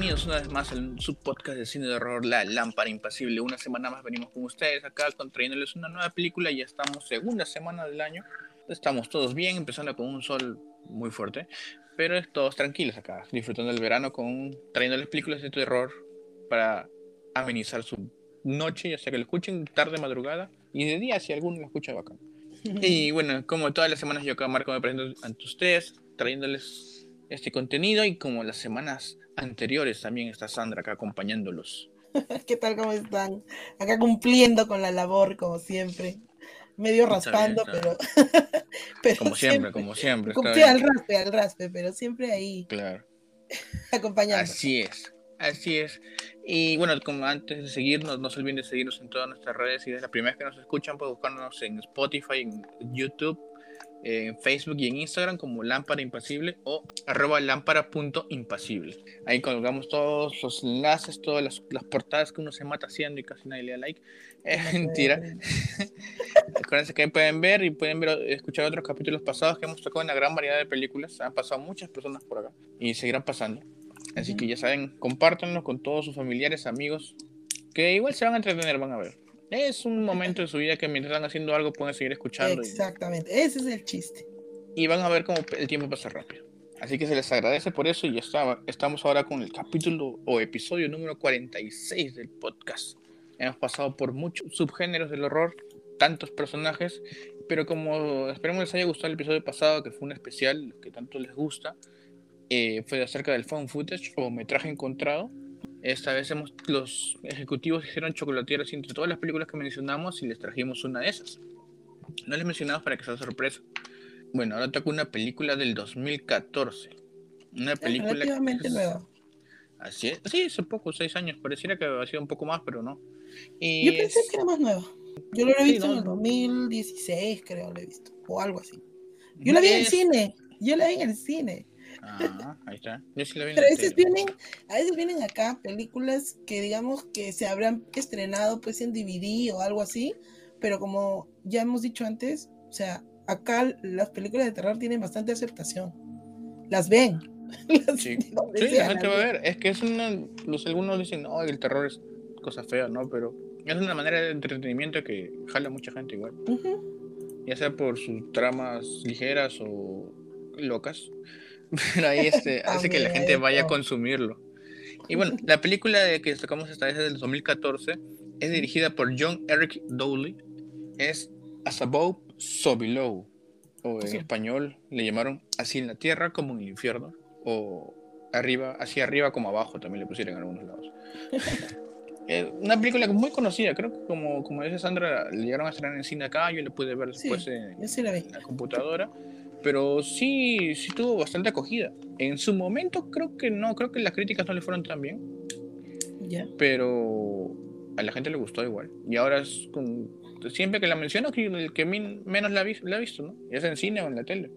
Bienvenidos una vez más al subpodcast de cine de horror La Lámpara Impasible. Una semana más venimos con ustedes acá trayéndoles una nueva película. Ya estamos segunda semana del año. Estamos todos bien, empezando con un sol muy fuerte, pero todos tranquilos acá, disfrutando del verano con trayéndoles películas de terror para amenizar su noche, ya sea que lo escuchen tarde, madrugada y de día si alguno lo escucha bacán. Y bueno, como todas las semanas yo acá Marco me presento ante ustedes trayéndoles este contenido y como las semanas anteriores también está Sandra acá acompañándolos. ¿Qué tal? ¿Cómo están? Acá cumpliendo con la labor, como siempre. Medio raspando, pero, Como siempre, como siempre. Cumplí al raspe, al raspe, pero siempre ahí. Claro. acompañando. Así es, así es. Y bueno, como antes de seguirnos, no se olviden de seguirnos en todas nuestras redes. Si es la primera vez que nos escuchan, pueden buscarnos en Spotify, en YouTube en Facebook y en Instagram como Lámpara Impasible o arroba lámpara.impasible. Ahí colgamos todos los enlaces, todas las, portadas que uno se mata haciendo y casi nadie le da like. Es mentira. Acuérdense que ahí pueden ver y pueden ver, escuchar otros capítulos pasados que hemos tocado una gran variedad de películas. Han pasado muchas personas por acá y seguirán pasando. Así que ya saben, compártanlo con todos sus familiares, amigos, que igual se van a entretener, van a ver. Es un momento de su vida que mientras están haciendo algo pueden seguir escuchando. Exactamente, ese es el chiste. Y van a ver cómo el tiempo pasa rápido. Así que se les agradece por eso y ya está, estamos ahora con el capítulo o episodio número 46 del podcast. Hemos pasado por muchos subgéneros del horror, tantos personajes, pero como esperemos les haya gustado el episodio pasado, que fue un especial que tanto les gusta, eh, fue acerca del phone footage o metraje encontrado. Esta vez hemos, los ejecutivos hicieron chocolatiers entre todas las películas que mencionamos y les trajimos una de esas. No les mencionamos para que sea sorpresa. Bueno, ahora toca una película del 2014. Una película. Relativamente nueva. Así es. Sí, hace poco, seis años. Pareciera que había sido un poco más, pero no. Y Yo pensé que era más nueva. Yo lo he visto en el 2016, creo, lo he visto. O algo así. Yo la vi en el cine. Yo la vi en el cine. Ah, ahí está. Pero a veces, vienen, a veces vienen acá películas que digamos que se habrán estrenado pues en DVD o algo así, pero como ya hemos dicho antes, o sea, acá las películas de terror tienen bastante aceptación. Las ven. sí, la gente va a ver. Es que es una, los algunos dicen, no, el terror es cosa fea, ¿no? Pero es una manera de entretenimiento que jala mucha gente igual. Ya sea por sus tramas ligeras o locas. Pero ahí este, hace que la gente vaya a consumirlo. Y bueno, la película de que tocamos esta vez es del 2014. Es dirigida por John Eric Dowley. Es As Above, So Below. O en español le llamaron Así en la tierra como en el infierno. O arriba, así arriba como abajo también le pusieron en algunos lados. una película muy conocida, creo que como, como dice Sandra, le llegaron a estrenar en cine acá, yo le pude ver después en, en, la computadora pero sí, sí tuvo bastante acogida. En su momento creo que no, creo que las críticas no le fueron tan bien. Ya. Pero a la gente le gustó igual. Y ahora es con, siempre que la menciono, el que menos la, la ha visto, ¿no? Ya es en cine o en la tele.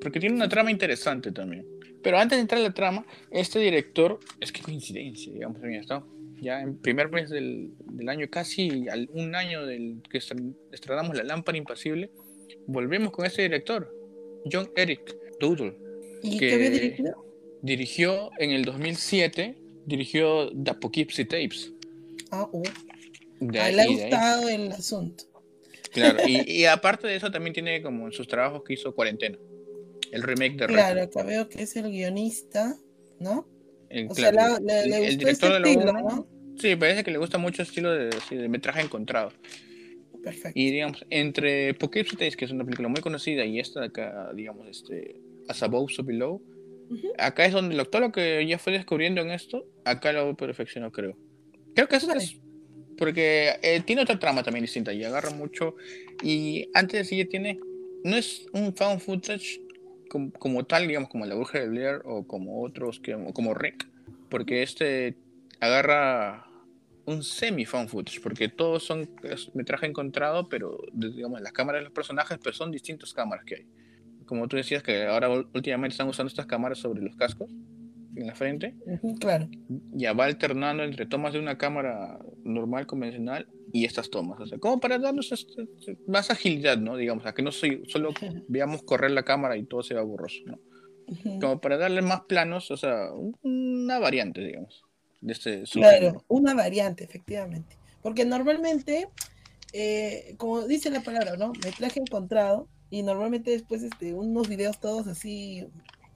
Porque tiene una trama interesante también. Pero antes de entrar a la trama, este director, es que coincidencia, digamos, ya está. Ya en primer mes del, del año, casi al, un año del que estrenamos La Lámpara Impasible, volvemos con este director, John Eric Doodle. ¿Y que qué había dirigido? Dirigió en el 2007, dirigió The Poughkeepsie Tapes. Ah, uh. le ha gustado el asunto. Claro, y, aparte de eso también tiene como en sus trabajos que hizo Cuarentena, el remake de Claro, acá veo que es el guionista, ¿no? El, o sea, le, el director de estilo, ¿no? Sí, parece que le gusta mucho el estilo de, de metraje encontrado. Y digamos, entre Poughkeepsie Tapes, que es una película muy conocida, y esta de acá, digamos, este, As Above, So Below, acá es donde todo lo que ya fue descubriendo en esto, acá lo perfeccionó, creo. Creo que eso es. Porque eh, tiene otra trama también distinta y agarra mucho. Y antes de sí, tiene. No es un found footage como, como, tal, digamos, como La Bruja de Blair o como otros, que, como Rick. Porque este agarra un semi-found footage, porque todos son metraje encontrado, pero digamos, las cámaras de los personajes, pero son distintas cámaras que hay. Como tú decías, que ahora últimamente están usando estas cámaras sobre los cascos, en la frente. claro. Ya va alternando entre tomas de una cámara normal, convencional, y estas tomas. O sea, como para darnos este, más agilidad, ¿no? Digamos, a que no soy, solo veamos correr la cámara y todo se va borroso, ¿no? Como para darle más planos, o sea, un una variante, digamos, de este Claro, una variante, efectivamente. Porque normalmente, eh, como dice la palabra, ¿no? Metraje encontrado, y normalmente después este, unos videos todos así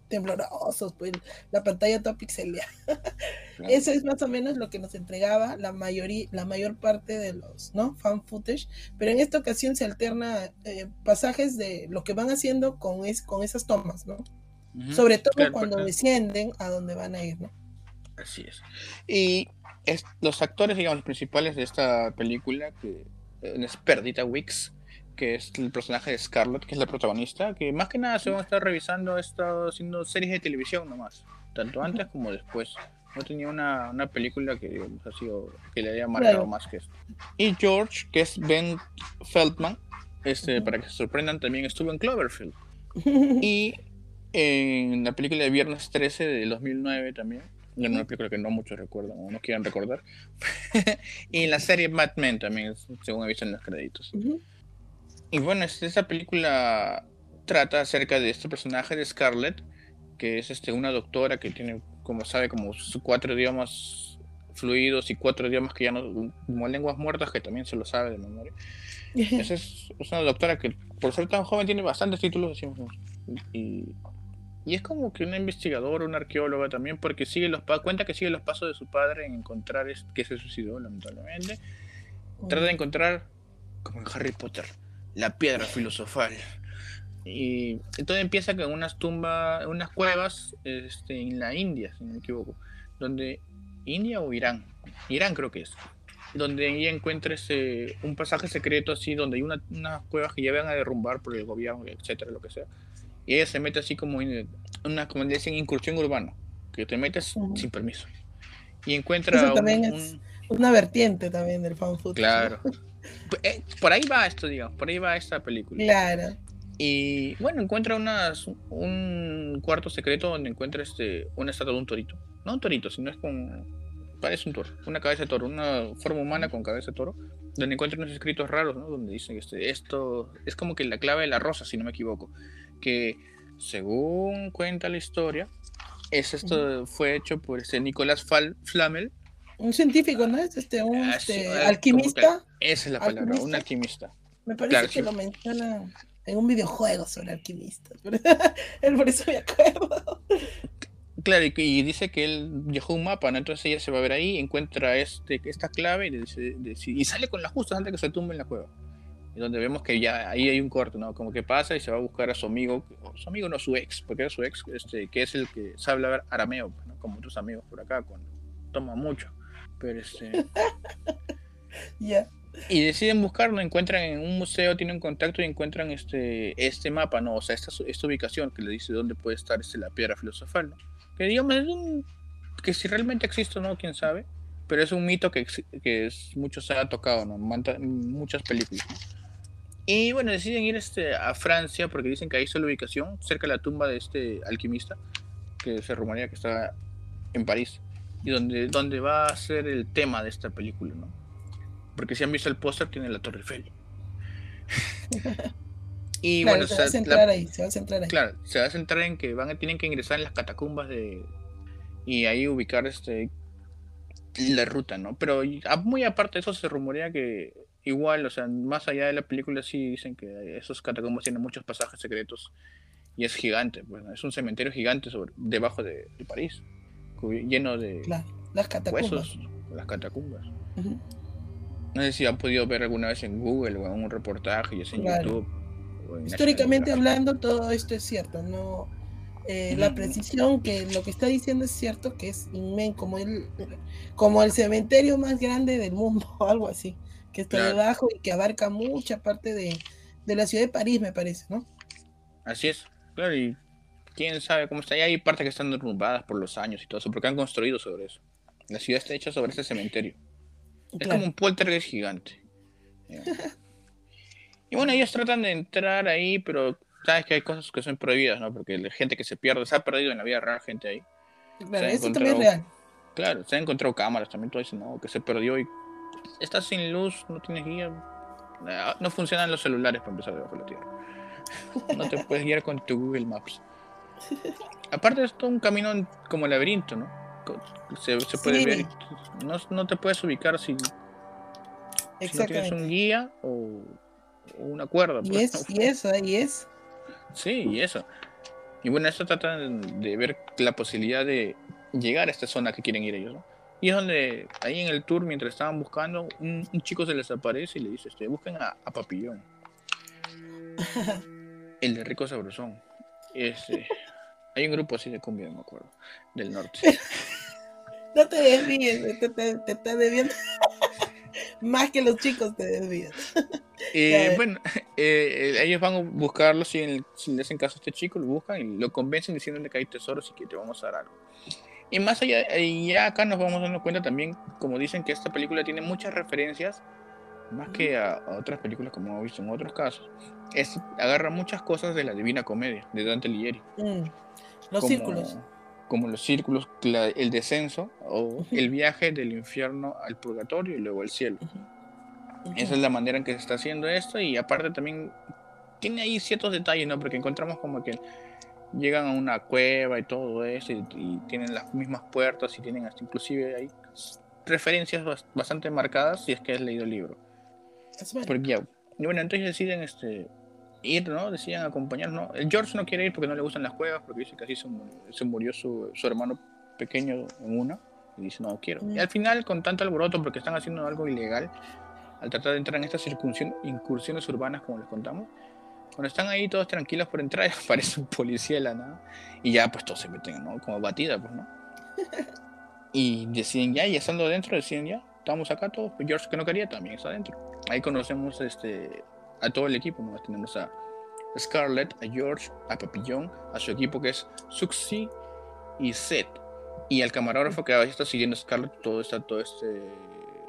temblorosos, pues la pantalla toda pixelada. Eso es más o menos lo que nos entregaba la mayoría, la mayor parte de los, ¿no? Fan footage, pero en esta ocasión se alterna eh, pasajes de lo que van haciendo con, es, con esas tomas, ¿no? Sobre todo cuando descienden a donde van a ir, ¿no? Así es. Y los actores, digamos, principales de esta película, que eh, es Perdita Wicks, que es el personaje de Scarlett, que es la protagonista, que más que nada, según está revisando, ha estado haciendo series de televisión nomás, tanto antes como después. No tenía una, una película que digamos, ha sido, que le haya marcado más que esto. Y George, que es Ben Feldman, este, para que se sorprendan, también estuvo en Cloverfield. y en la película de Viernes 13 de 2009 también. Una película que no muchos recuerdan o no quieran recordar. y en la serie Mad Men también, según he visto en los créditos. Y bueno, esta película trata acerca de este personaje de Scarlett, que es este, una doctora que tiene, como sabe, como cuatro idiomas fluidos y cuatro idiomas que ya no, como lenguas muertas, que también se lo sabe de memoria. es, es, una doctora que, por ser tan joven, tiene bastantes títulos. Y, y es como que una investigadora, una arqueóloga también, porque sigue los cuenta que sigue los pasos de su padre en encontrar que se suicidó, lamentablemente. Trata de encontrar, como en Harry Potter, la piedra filosofal. Y todo empieza con unas tumbas, unas cuevas este, en la India, si no me equivoco, donde India o Irán, Irán creo que es, donde ella encuentra ese, un pasaje secreto así, donde hay unas cuevas que ya van a derrumbar por el gobierno, etcétera, lo que sea. Y ella se mete así como en una, como dicen, incursión urbana, que te metes sin permiso. Y encuentra una vertiente también del fan food. Claro. Eh, por ahí va esto, digamos, por ahí va esta película. Claro. Y bueno, encuentra unas, un cuarto secreto donde encuentra este, una estatua de un torito. No un torito, sino es con. Parece un toro, una cabeza de toro, una forma humana con cabeza de toro, donde encuentra unos escritos raros, ¿no? Donde dicen este, esto es como que la clave de la rosa, si no me equivoco. Que según cuenta la historia, es esto fue hecho por este Nicolás Flamel, un científico, ¿no? Es este, un ah, este, alquimista. Esa es la palabra, un alquimista. Me parece que lo menciona en un videojuego sobre alquimistas. por eso me acuerdo. Claro, y, dice que él dejó un mapa, ¿no? Entonces ella se va a ver ahí, encuentra este, esta clave y, y sale con la justa antes de que se tumbe en la cueva. Donde vemos que ya ahí hay un corte, ¿no? Como que pasa y se va a buscar a su amigo, su amigo no su ex, porque era su ex, este, que es el que sabe hablar arameo, ¿no? como otros amigos por acá, cuando toma mucho. Pero este. Ya. Y deciden buscarlo, encuentran en un museo, tienen contacto y encuentran este, este mapa, ¿no? O sea, esta, esta ubicación que le dice dónde puede estar este, la piedra filosofal, ¿no? Que digamos es un. que si realmente existe o no, quién sabe. Pero es un mito que, que es, mucho se ha tocado, ¿no? muchas películas. Y bueno, deciden ir este, a Francia porque dicen que ahí está la ubicación, cerca de la tumba de este alquimista, que se rumorea que está en París y donde, donde va a ser el tema de esta película, ¿no? Porque si han visto el póster, tiene la Torre Eiffel. y bueno, se va a centrar ahí, se va a centrar ahí. Claro, se va a centrar en que van a, tienen que ingresar en las catacumbas de y ahí ubicar este la ruta, ¿no? Pero muy aparte de eso se rumorea que igual, o sea, más allá de la película sí dicen que esos catacumbas tienen muchos pasajes secretos y es gigante, pues, es un cementerio gigante sobre debajo de París lleno de las catacumbas. huesos, las catacumbas. No sé si han podido ver alguna vez en Google o en un reportaje, y en YouTube. Históricamente hablando, todo esto es cierto, no eh, la precisión que lo que está diciendo es cierto, que es inmenso, como el, como el cementerio más grande del mundo, o algo así, que está debajo y que abarca mucha parte de, de la ciudad de París, me parece, ¿no? Así es, claro, y quién sabe cómo está. Y hay partes que están derrumbadas por los años y todo eso, porque han construido sobre eso. La ciudad está hecha sobre ese cementerio. Es como un poltergeist gigante. y bueno, ellos tratan de entrar ahí, pero sabes que hay cosas que son prohibidas, ¿no? Porque la gente que se pierde, se ha perdido en la vida real gente ahí. Claro, eso también es real. Claro, se han encontrado cámaras también, todo eso, ¿no? Que se perdió y estás sin luz, no tienes guía. No funcionan los celulares para empezar debajo de la tierra. No te puedes guiar con tu Google Maps. Aparte es todo un camino como laberinto, ¿no? se, puede ver. No, no, te puedes ubicar si, si no tienes un guía o, una cuerda. Y, pues, es, y eso, ahí es. Sí, y eso. Y bueno, esto trata de ver la posibilidad de llegar a esta zona que quieren ir ellos, ¿no? Y es donde, ahí en el tour, mientras estaban buscando, un, chico se les aparece y le dice, este, busquen a, Papillón. el de Rico Sabrosón. Este, hay un grupo así de cumbia, no me acuerdo, del norte. no te desvíes, te, te, te estás debiendo. Más que los chicos te desvían. Eh, bueno, eh, ellos van a buscarlo, si, en si le hacen caso a este chico, lo buscan y lo convencen diciéndole que hay tesoros y que te vamos a dar algo. Y más allá, y ya acá nos vamos dando cuenta también, como dicen, que esta película tiene muchas referencias, más que a, otras películas como hemos visto en otros casos. Es, agarra muchas cosas de la Divina Comedia, de Dante Alighieri. Mm, los círculos. Como los círculos, el descenso o el viaje del infierno al purgatorio y luego al cielo. Esa es la manera en que se está haciendo esto y aparte también tiene ahí ciertos detalles, ¿no? Porque encontramos como que llegan a una cueva y todo eso y, tienen las mismas puertas y tienen hasta inclusive hay referencias bastante marcadas si es que has leído el libro. Porque ya, y bueno, entonces deciden este ir, ¿no? Deciden acompañarnos. El George no quiere ir porque no le gustan las cuevas, porque dice que así se, murió su, su, hermano pequeño en una. Y dice, no quiero. Y mm. al final, con tanto alboroto, porque están haciendo algo ilegal, al tratar de entrar en estas incursiones urbanas, como les contamos, cuando están ahí todos tranquilos por entrar, aparece un policía de la nada. Y ya, pues todos se meten, ¿no? Como batida, pues, ¿no? Y deciden ya, y estando adentro, deciden ya, estamos acá todos. Pues George, que no quería, también está adentro. Ahí conocemos este, a todo el equipo, ¿no? Tenemos a Scarlett, a George, a Papillón, a su equipo que es Suxi y Seth. Y al camarógrafo que está siguiendo a Scarlett todo, está, todo este,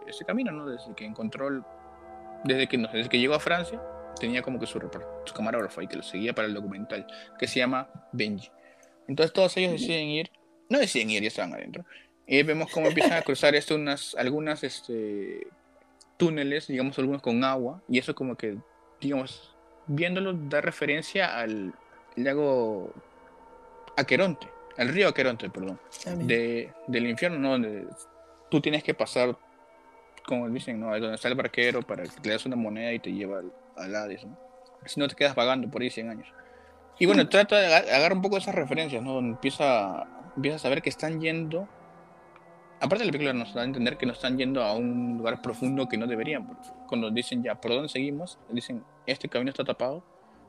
este camino, ¿no? Desde que encontró, desde, que, desde que llegó a Francia tenía como que su, su camarógrafo y que lo seguía para el documental, que se llama Benji. Entonces todos ellos deciden ir, no deciden ir, ya estaban adentro. Y vemos cómo empiezan a cruzar esto unas, algunas este, túneles, digamos algunos con agua, y eso como que, digamos, viéndolo da referencia al lago Aqueronte, al río Aqueronte, perdón, de, del infierno, ¿no? Donde tú tienes que pasar, como dicen, ¿no? Donde está el barquero para que le das una moneda y te lleva al, al Hades, ¿no? Si no te quedas pagando por ahí 100 años. Y bueno, trata de agarrar un poco esas referencias, ¿no? Donde empieza, empieza a saber que están yendo. Aparte de la película nos da a entender que no están yendo a un lugar profundo que no deberían. Porque cuando dicen ya, ¿por dónde seguimos? Dicen, este camino está tapado,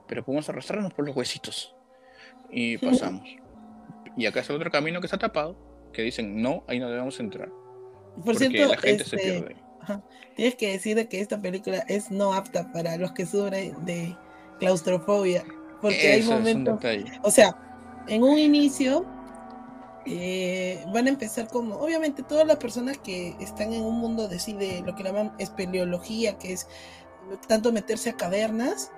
pero podemos arrastrarnos por los huesitos. Y pasamos. Y acá es el otro camino que está tapado, que dicen, no, ahí no debemos entrar. Por porque la gente se este, pierde. Tienes que decir que esta película es no apta para los que sufren de claustrofobia. Porque hay momentos. O sea, en un inicio eh, van a empezar como. Obviamente, todas las personas que están en un mundo de, sí, de lo que llaman espeleología, que es tanto meterse a cavernas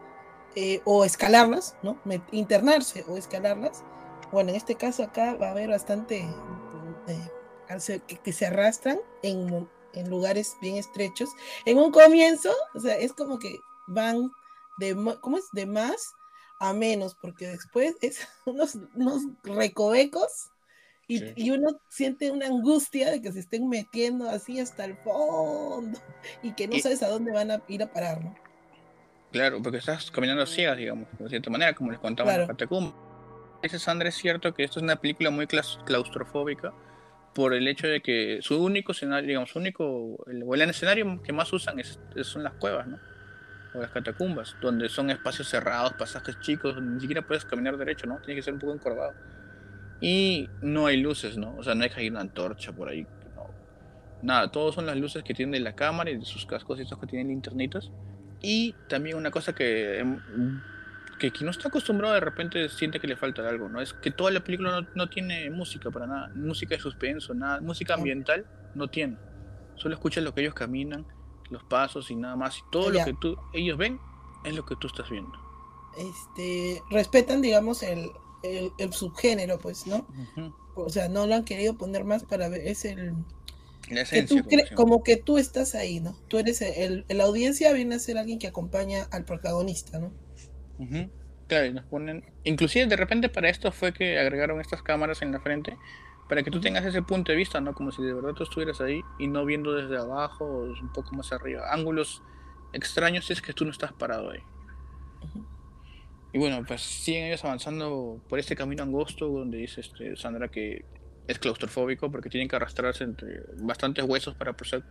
eh, o escalarlas, ¿no? internarse o escalarlas. Bueno, en este caso acá va a haber bastante eh, que, que, se arrastran en en lugares bien estrechos. En un comienzo, o sea, es como que van de, ¿cómo es? De más a menos, porque después es unos, unos recovecos y, y, uno siente una angustia de que se estén metiendo así hasta el fondo y que no sabes a dónde van a ir a parar, ¿no? Claro, porque estás caminando ciegas, digamos, de cierta manera, como les contaba en la catacumba. Ese Sandra es cierto que esto es una película muy claustrofóbica, por el hecho de que su único escenario, digamos, su único, el, el escenario que más usan es, son las cuevas, ¿no? O las catacumbas, donde son espacios cerrados, pasajes chicos, ni siquiera puedes caminar derecho, ¿no? Tienes que ser un poco encorvado. Y no hay luces, ¿no? O sea, no hay que ir una antorcha por ahí. No. Nada, todos son las luces que tiene la cámara y de sus cascos y estos que tienen linternitas. Y también una cosa que em, que quien no está acostumbrado de repente siente que le falta algo, ¿no? Es que toda la película no, tiene música para nada, música de suspenso, nada, música ambiental no tiene. Solo escuchas lo que ellos caminan, los pasos y nada más. Y todo lo que tú, ellos ven es lo que tú estás viendo. Este, respetan, digamos, el, subgénero, pues, ¿no? O sea, no lo han querido poner más para ver, es el... como, que tú estás ahí, ¿no? Tú eres el, la audiencia viene a ser alguien que acompaña al protagonista, ¿no? Claro, y nos ponen. Inclusive de repente para esto fue que agregaron estas cámaras en la frente para que tú tengas ese punto de vista, ¿no? Como si de verdad tú estuvieras ahí y no viendo desde abajo o un poco más arriba. Ángulos extraños si es que tú no estás parado ahí. Y bueno, pues siguen ellos avanzando por este camino angosto donde dice este Sandra que es claustrofóbico porque tienen que arrastrarse entre bastantes huesos para pasar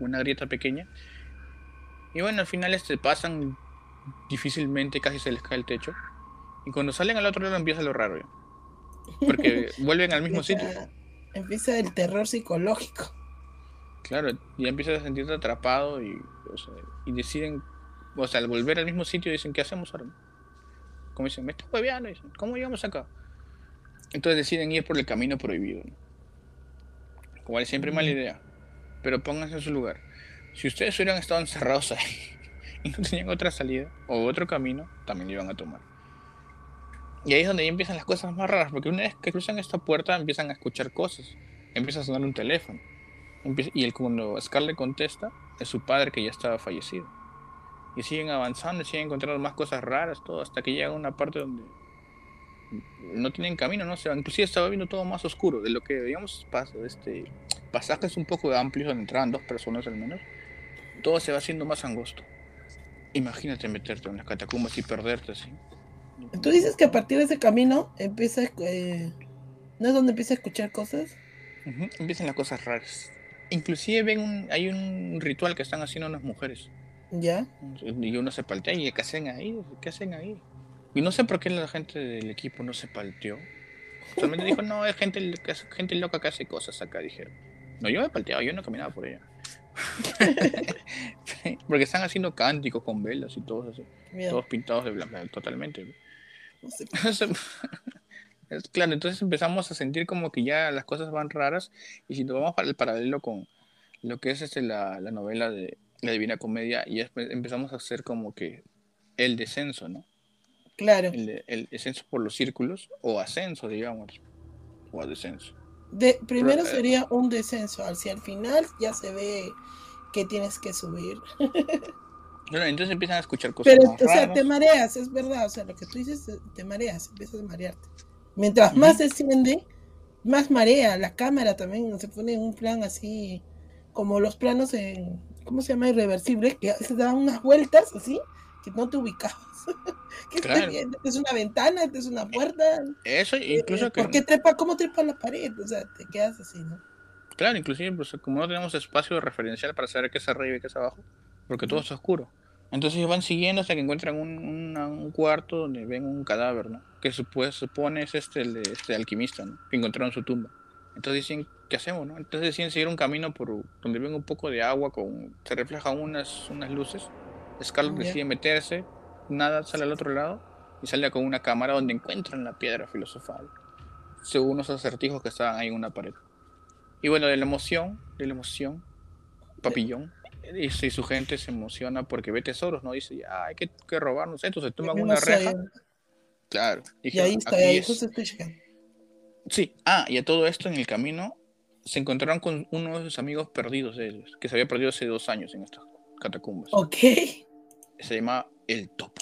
una grieta pequeña. Y bueno, al final este pasan difícilmente, casi se les cae el techo. Y cuando salen al otro lado empieza lo raro. Porque vuelven al mismo sitio. Empieza el terror psicológico. Claro, ya empiezas a sentirte atrapado y, y deciden, o sea, al volver al mismo sitio dicen, ¿qué hacemos ahora? Como dicen, me estás hueveando, dicen, ¿cómo llegamos acá? Entonces deciden ir por el camino prohibido. Como siempre mala idea. Pero pónganse en su lugar. Si ustedes hubieran estado encerrados ahí y no tenían otra salida o otro camino, también lo iban a tomar. Y ahí es donde ya empiezan las cosas más raras, porque una vez que cruzan esta puerta empiezan a escuchar cosas. Empieza a sonar un teléfono. y el, cuando Scarlett contesta, es su padre que ya estaba fallecido. Y siguen avanzando, siguen encontrando más cosas raras, todo, hasta que llegan a una parte donde no tienen camino, ¿no? se va inclusive estaba viendo todo más oscuro, de lo que, digamos, este, pasajes un poco amplios donde entraban dos personas al menos, todo se va haciendo más angosto. Imagínate meterte en las catacumbas y perderte así. Tú dices que a partir de ese camino empieza, eh, ¿no es donde empieza a escuchar cosas? Empiezan las cosas raras. Inclusive ven un, hay un ritual que están haciendo unas mujeres. ¿Ya? Y uno se paltea y ¿qué hacen ahí? ¿Qué hacen ahí? Y no sé por qué la gente del equipo no se palteó. Solamente dijo, no, es gente, gente loca que hace cosas acá, dijeron. No, yo me palteaba, yo no caminaba por ella. Porque están haciendo cánticos con velas y todos así. Todos pintados de blanco, totalmente. es claro, entonces empezamos a sentir como que ya las cosas van raras. Y si nos vamos para el paralelo con lo que es este, la, la novela de la Divina Comedia, y empezamos a hacer como que el descenso, ¿no? Claro. El, descenso por los círculos o ascenso, digamos, o descenso. De, primero eh, sería un descenso, hacia el final ya se ve que tienes que subir. entonces empiezan a escuchar cosas. Pero, o sea, te mareas, es verdad, o sea, lo que tú dices, te mareas, empiezas a marearte. Mientras más desciende, más marea. La cámara también se pone en un plan así, como los planos en, ¿cómo se llama? Irreversible, que se dan unas vueltas así, que no te ubicabas. ¿Qué claro. ¿Es una ventana? ¿Es una puerta? Eso, incluso eh, que... ¿Por qué trepa? ¿Cómo trepa la pared? O sea, te quedas así, ¿no? Claro, inclusive, pues, como no tenemos espacio referencial para saber qué es arriba y qué es abajo, porque todo es oscuro. Entonces van siguiendo hasta que encuentran un, un, cuarto donde ven un cadáver, ¿no? Que supone, supone es este, el de este alquimista, ¿no? Que encontraron su tumba. Entonces dicen, ¿qué hacemos, no? Entonces deciden seguir un camino por donde ven un poco de agua, con se reflejan unas, unas luces. Scarlett decide meterse, nada, sale al otro lado y sale con una cámara donde encuentran la piedra filosofal, según unos acertijos que estaban ahí en una pared. Y bueno, de la emoción, de la emoción, Papillón, y, su gente se emociona porque ve tesoros, ¿no? Dice, ya, hay que, que robarnos esto, se toman una reja. Claro. y ahí está, ahí justo estoy Sí, ah, y a todo esto en el camino se encontraron con uno de sus amigos perdidos de ellos, que se había perdido hace dos años en estas catacumbas. Ok. Se llama El Topo.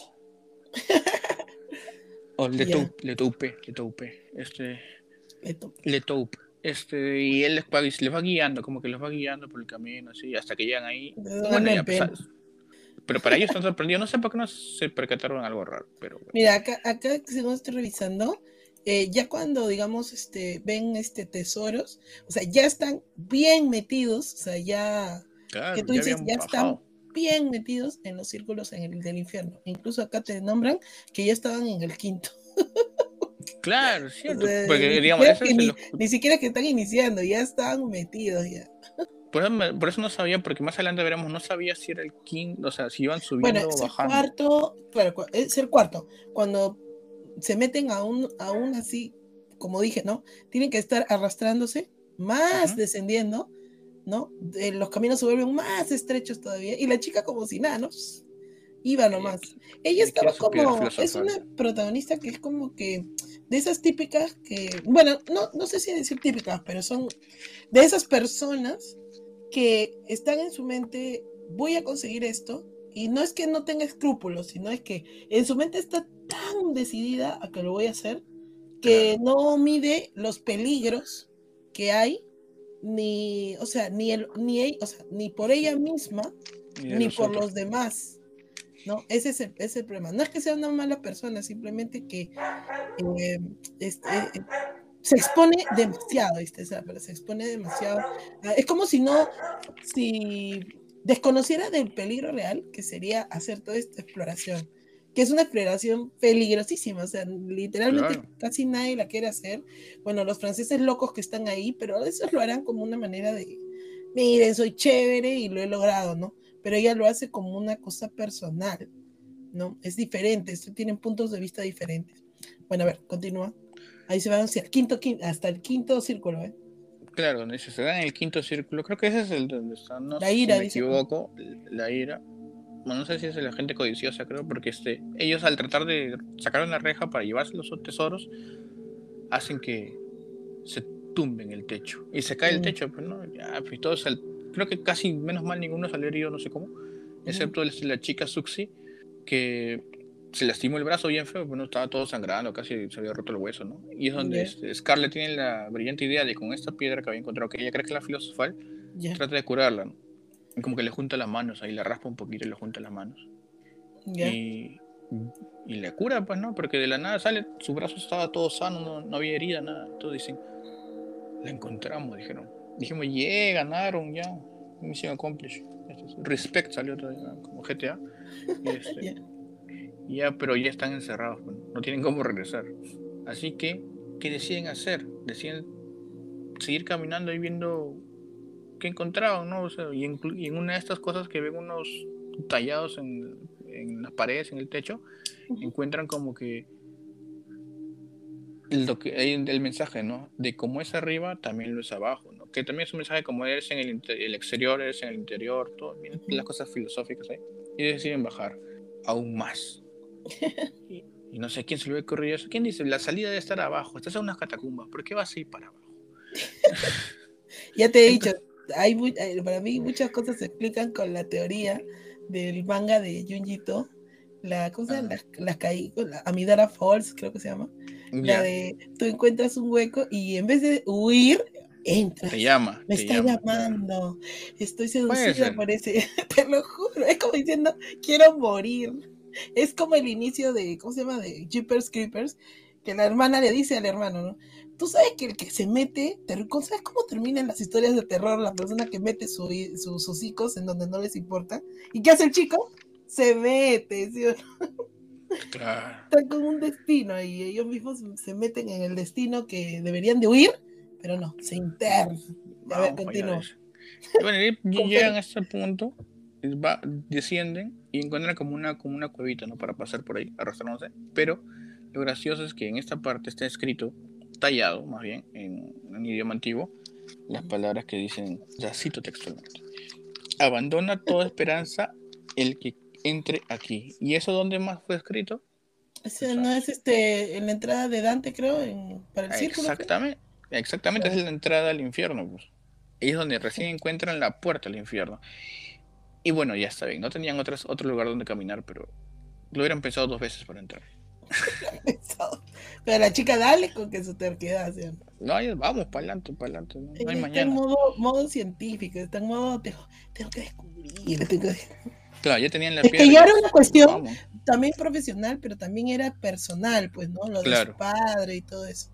o Le, yeah. le Toupe, Le Toupe. Este. Le Toupe. Este, y él les va, les va guiando, como que los va guiando por el camino, así, hasta que llegan ahí. Bueno, ya, pues, pero para ellos están sorprendidos, no sé por qué no se percataron algo raro. Pero, Mira, acá, acá según estoy revisando, eh, ya cuando, digamos, este, ven este tesoros, o sea, ya están bien metidos, o sea, ya, que tú dices, ya están bien metidos en los círculos en el, del infierno. Incluso acá te nombran que ya estaban en el quinto. Claro, cierto. Porque, digamos, ni, siquiera que están iniciando, ya están metidos ya. Por eso, por eso, no sabía, porque más adelante veremos, no sabía si era el quinto, o sea, si iban subiendo o bajando. El cuarto, bueno, es el cuarto. Cuando se meten a un, así, como dije, ¿no? Tienen que estar arrastrándose, más descendiendo, ¿no? los caminos se vuelven más estrechos todavía. Y la chica como si nada, ¿no? Iba nomás. Ella estaba como, es una protagonista que es como que de esas típicas que, bueno, no, no sé si decir típicas, pero son de esas personas que están en su mente, voy a conseguir esto, y no es que no tenga escrúpulos, sino es que en su mente está tan decidida a que lo voy a hacer que no mide los peligros que hay, ni, o sea, ni, el, ni, o sea, ni por ella misma, ni, por los demás. ¿no? Ese es, el, ese el, problema. No es que sea una mala persona, simplemente que eh, este, eh, se expone demasiado, ¿viste? se expone demasiado. Ah, es como si no, si desconociera del peligro real que sería hacer toda esta exploración que es una exploración peligrosísima, o sea, literalmente casi nadie la quiere hacer. Bueno, los franceses locos que están ahí, pero eso lo harán como una manera de, miren, soy chévere y lo he logrado, ¿no? Pero ella lo hace como una cosa personal, ¿no? Es diferente, esto tienen puntos de vista diferentes. Bueno, a ver, continúa. Ahí se van hacia el quinto, hasta el quinto círculo, ¿eh? Claro, donde se da en el quinto círculo, creo que ese es el donde está, no la ira, si me equivoco, la ira bueno, no sé si es la gente codiciosa, creo, porque este, ellos al tratar de sacar una reja para llevarse los tesoros, hacen que se tumben el techo. Y se cae el techo, pues no, ya, pues todos, creo que casi menos mal ninguno salió herido, no sé cómo, excepto la chica Suxi, que se lastimó el brazo bien feo, pues no estaba todo sangrando, casi se había roto el hueso, ¿no? Y es donde este, Scarlett tiene la brillante idea de con esta piedra que había encontrado, que ella cree que es la filosofal, trata de curarla, ¿no? Como que le junta las manos, ahí le raspa un poquito y le junta las manos. Y, y, le cura, pues, ¿no? Porque de la nada sale, su brazo estaba todo sano, no, había herida, nada. Todos dicen, la encontramos, dijeron. Dijimos, yeah, ganaron ya. Misión accomplished. Respect salió todavía, como GTA. Y este, Ya, pero ya están encerrados, pues, no tienen cómo regresar. Así que, ¿qué deciden hacer? Deciden seguir caminando y viendo que encontraron, ¿no? O sea, y, en, una de estas cosas que ven unos tallados en, en las paredes, en el techo, encuentran como que lo que hay el mensaje, ¿no? De cómo es arriba, también lo es abajo, ¿no? Que también es un mensaje como eres en el, el exterior, eres en el interior, todo, las cosas filosóficas ahí. Y deciden bajar aún más. y, no sé quién se le ocurrido eso. ¿Quién dice? La salida debe estar abajo. Estás en unas catacumbas. ¿Por qué vas a ir para abajo? ya te he dicho, hay, para mí muchas cosas se explican con la teoría del manga de Junjito, la cosa, ah. las, las la Amidara Falls, creo que se llama. La de tú encuentras un hueco y en vez de huir, entras. Te llama. Me está llamando. Estoy seducida por ese. Te lo juro. Es como diciendo, quiero morir. Es como el inicio de, ¿cómo se llama? De Jeepers Creepers, que la hermana le dice al hermano, ¿no? Tú sabes que el que se mete, ¿sabes cómo terminan las historias de terror? La persona que mete sus hocicos en donde no les importa. ¿Y qué hace el chico? Se mete, ¿sí Claro. Están con un destino y ellos mismos se meten en el destino que deberían de huir, pero no, se internan. A ver, continúa. Bueno, llegan a este punto, va, descienden y encuentran como una, como una cuevita, ¿no? Para pasar por ahí, arrastrándose. Pero lo gracioso es que en esta parte está escrito tallado más bien en, un idioma antiguo las palabras que dicen, ya cito textualmente, abandona toda esperanza el que entre aquí. ¿Y eso dónde más fue escrito? no es este en la entrada de Dante, creo, para el círculo. Exactamente, exactamente, es la entrada al infierno. Pues. es donde recién encuentran la puerta al infierno. Y bueno, ya está bien, no tenían otras, otro lugar donde caminar, pero lo hubieran pensado dos veces para entrar. Pero la chica, dale con que su terquedad. No, vamos, para adelante, para adelante. No, hay está en modo, modo, científico, está en modo, tengo, tengo que descubrir. Tengo que... Claro, ya tenían la es que ya era una cuestión también profesional, pero también era personal, pues, ¿no? Lo de su padre y todo eso.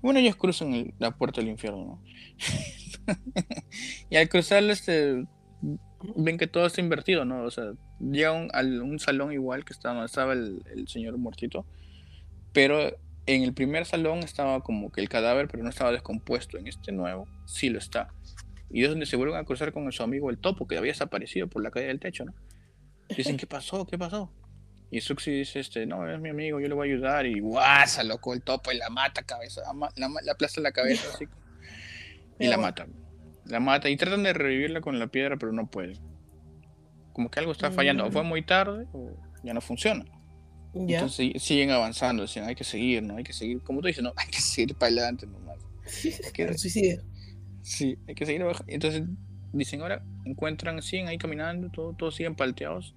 Bueno, ellos cruzan la puerta del infierno, ¿no? y al cruzar este, ven que todo está invertido, ¿no? O sea, llega un, al, un salón igual que estaba donde estaba el, el, señor muertito, pero en el primer salón estaba como que el cadáver, pero no estaba descompuesto. En este nuevo sí lo está. Y es donde se vuelven a cruzar con su amigo el topo, que había desaparecido por la caída del techo, ¿no? Dicen, ¿qué pasó? ¿Qué pasó? Y Suxi dice, este, no, es mi amigo, yo le voy a ayudar. Y guasa, loco, el topo y la mata cabeza, la, la aplasta la cabeza así. Y la mata la mata y tratan de revivirla con la piedra, pero no pueden. Como que algo está fallando, o fue mm. muy tarde o ya no funciona. Entonces siguen avanzando, dicen, hay que seguir, ¿no? Hay que seguir, como tú dices, no, hay que seguir para adelante nomás. que suicidio. Sí, hay que seguir abajo. Entonces dicen, ahora encuentran, siguen ahí caminando, todo, todos siguen palteados.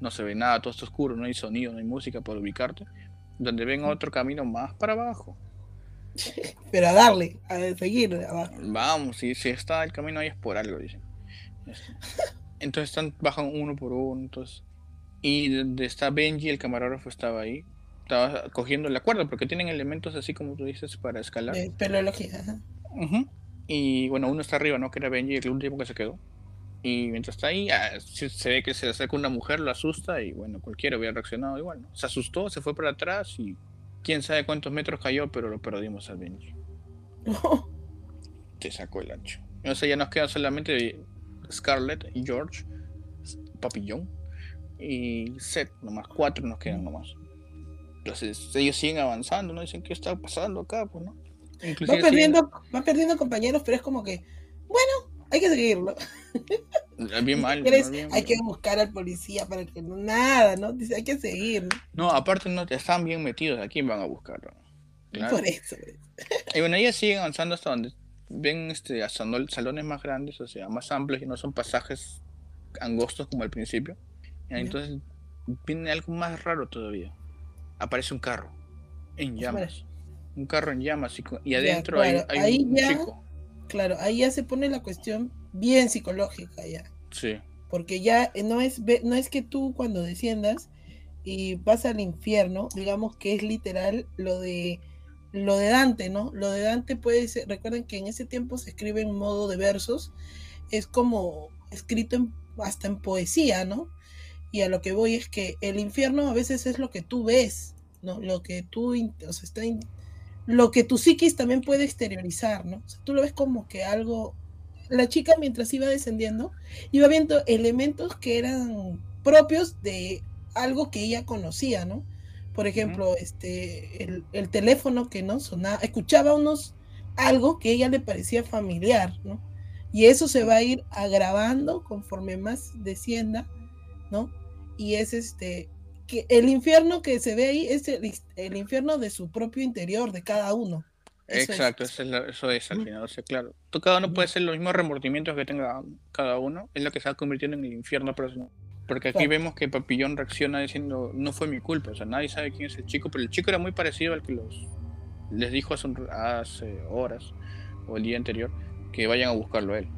No se ve nada, todo está oscuro, no hay sonido, no hay música para ubicarte. Donde ven otro camino más para abajo. Pero a darle, a seguir. Vamos, si, si está el camino ahí es por algo, dicen. Entonces están, bajan uno por uno. Entonces, y donde está Benji, el camarógrafo estaba ahí. Estaba cogiendo la cuerda, porque tienen elementos así como tú dices para escalar. Eh, Peleología, Y bueno, uno está arriba, ¿no? Que era Benji, el último que se quedó. Y mientras está ahí, ah, se ve que se le acerca una mujer, lo asusta y bueno, cualquiera hubiera reaccionado igual. ¿no? Se asustó, se fue para atrás y quién sabe cuántos metros cayó, pero lo perdimos al Benji. Te sacó el ancho. O sea, ya nos queda solamente Scarlett y George, Papillón y Seth, nomás cuatro nos quedan nomás. Entonces ellos siguen avanzando, ¿no? Dicen, ¿qué está pasando acá? Pues, ¿no? Va perdiendo, va perdiendo compañeros, pero es como que, bueno, hay que seguirlo. Bien mal. hay que buscar al policía para que no, nada, ¿no? Dice, hay que seguir. No, aparte no están bien metidos, ¿a quién van a buscar? Por eso. Y bueno, ellos siguen avanzando hasta donde ven este, salones más grandes, o sea, más amplios y no son pasajes angostos como al principio. Entonces viene algo más raro todavía. Aparece un carro en llamas. Un carro en llamas y, adentro hay, un chico. Claro, ahí ya se pone la cuestión bien psicológica ya. Sí. Porque ya no es, no es que tú cuando desciendas y vas al infierno, digamos que es literal lo de lo de Dante, ¿no? Lo de Dante puede ser, recuerden que en ese tiempo se escribe en modo de versos, es como escrito hasta en poesía, ¿no? Y a lo que voy es que el infierno a veces es lo que tú ves, ¿no? Lo que tú, o sea, está lo que tu psiquis también puede exteriorizar, ¿no? O sea, tú lo ves como que algo, la chica mientras iba descendiendo, iba viendo elementos que eran propios de algo que ella conocía, ¿no? Por ejemplo, este, el, teléfono que no sonaba, escuchaba unos, algo que a ella le parecía familiar, ¿no? Y eso se va a ir agravando conforme más descienda, ¿no? Y es este, que el infierno que se ve ahí es el, infierno de su propio interior, de cada uno. Exacto, Eso, es, al final, o sea, claro. cada uno puede ser los mismos remordimientos que tenga cada uno, es lo que se va convirtiendo en el infierno personal. Porque aquí vemos que Papillón reacciona diciendo, no fue mi culpa, o sea, nadie sabe quién es el chico, pero el chico era muy parecido al que los les dijo hace, hace horas o el día anterior que vayan a buscarlo a él.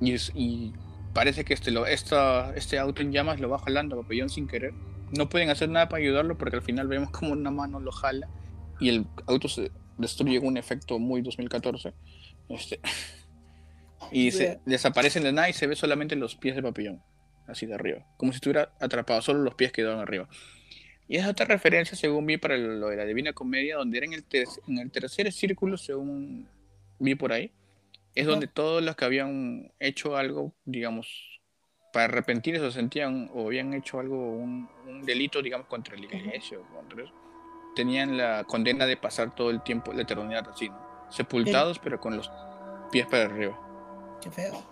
Y, y parece que este, lo, esta, este auto en llamas lo va jalando a Papillón sin querer. No pueden hacer nada para ayudarlo porque al final vemos como una mano lo jala y el auto se destruye con un efecto muy 2014. Este, y se desaparece de nada y se ve solamente los pies de Papillón así de arriba, como si estuviera atrapado, solo los pies quedaban arriba. Y es otra referencia, según vi, para lo de la Divina Comedia, donde era en el, en el tercer círculo, según vi por ahí, es donde todos los que habían hecho algo, digamos, para arrepentirse o sentían o habían hecho algo, un, delito, digamos, contra la iglesia o contra eso, tenían la condena de pasar todo el tiempo, la eternidad así, sepultados, pero con los pies para arriba. Qué feo.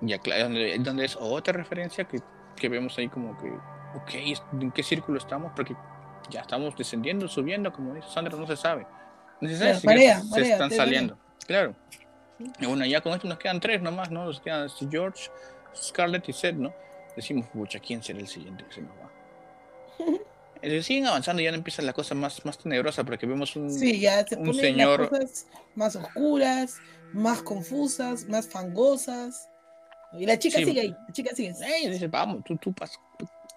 Ya, claro, donde, es otra referencia que, que, vemos ahí como que, ok, ¿en qué círculo estamos? Porque ya estamos descendiendo, subiendo, como dice Sandra, no se sabe. No se sabe si se están saliendo. Claro. Y bueno, ya con esto nos quedan tres nomás, ¿no? Nos quedan George, Scarlett y Seth, ¿no? Decimos, pucha, ¿quién será el siguiente que se nos va? Eh, siguen avanzando y ya empieza la cosa más, más tenebrosa porque vemos un, sí, ya se un señor. Las cosas más oscuras, más confusas, más fangosas. Y la chica sigue ahí, la chica sigue. dice, vamos, tú, tú pasa,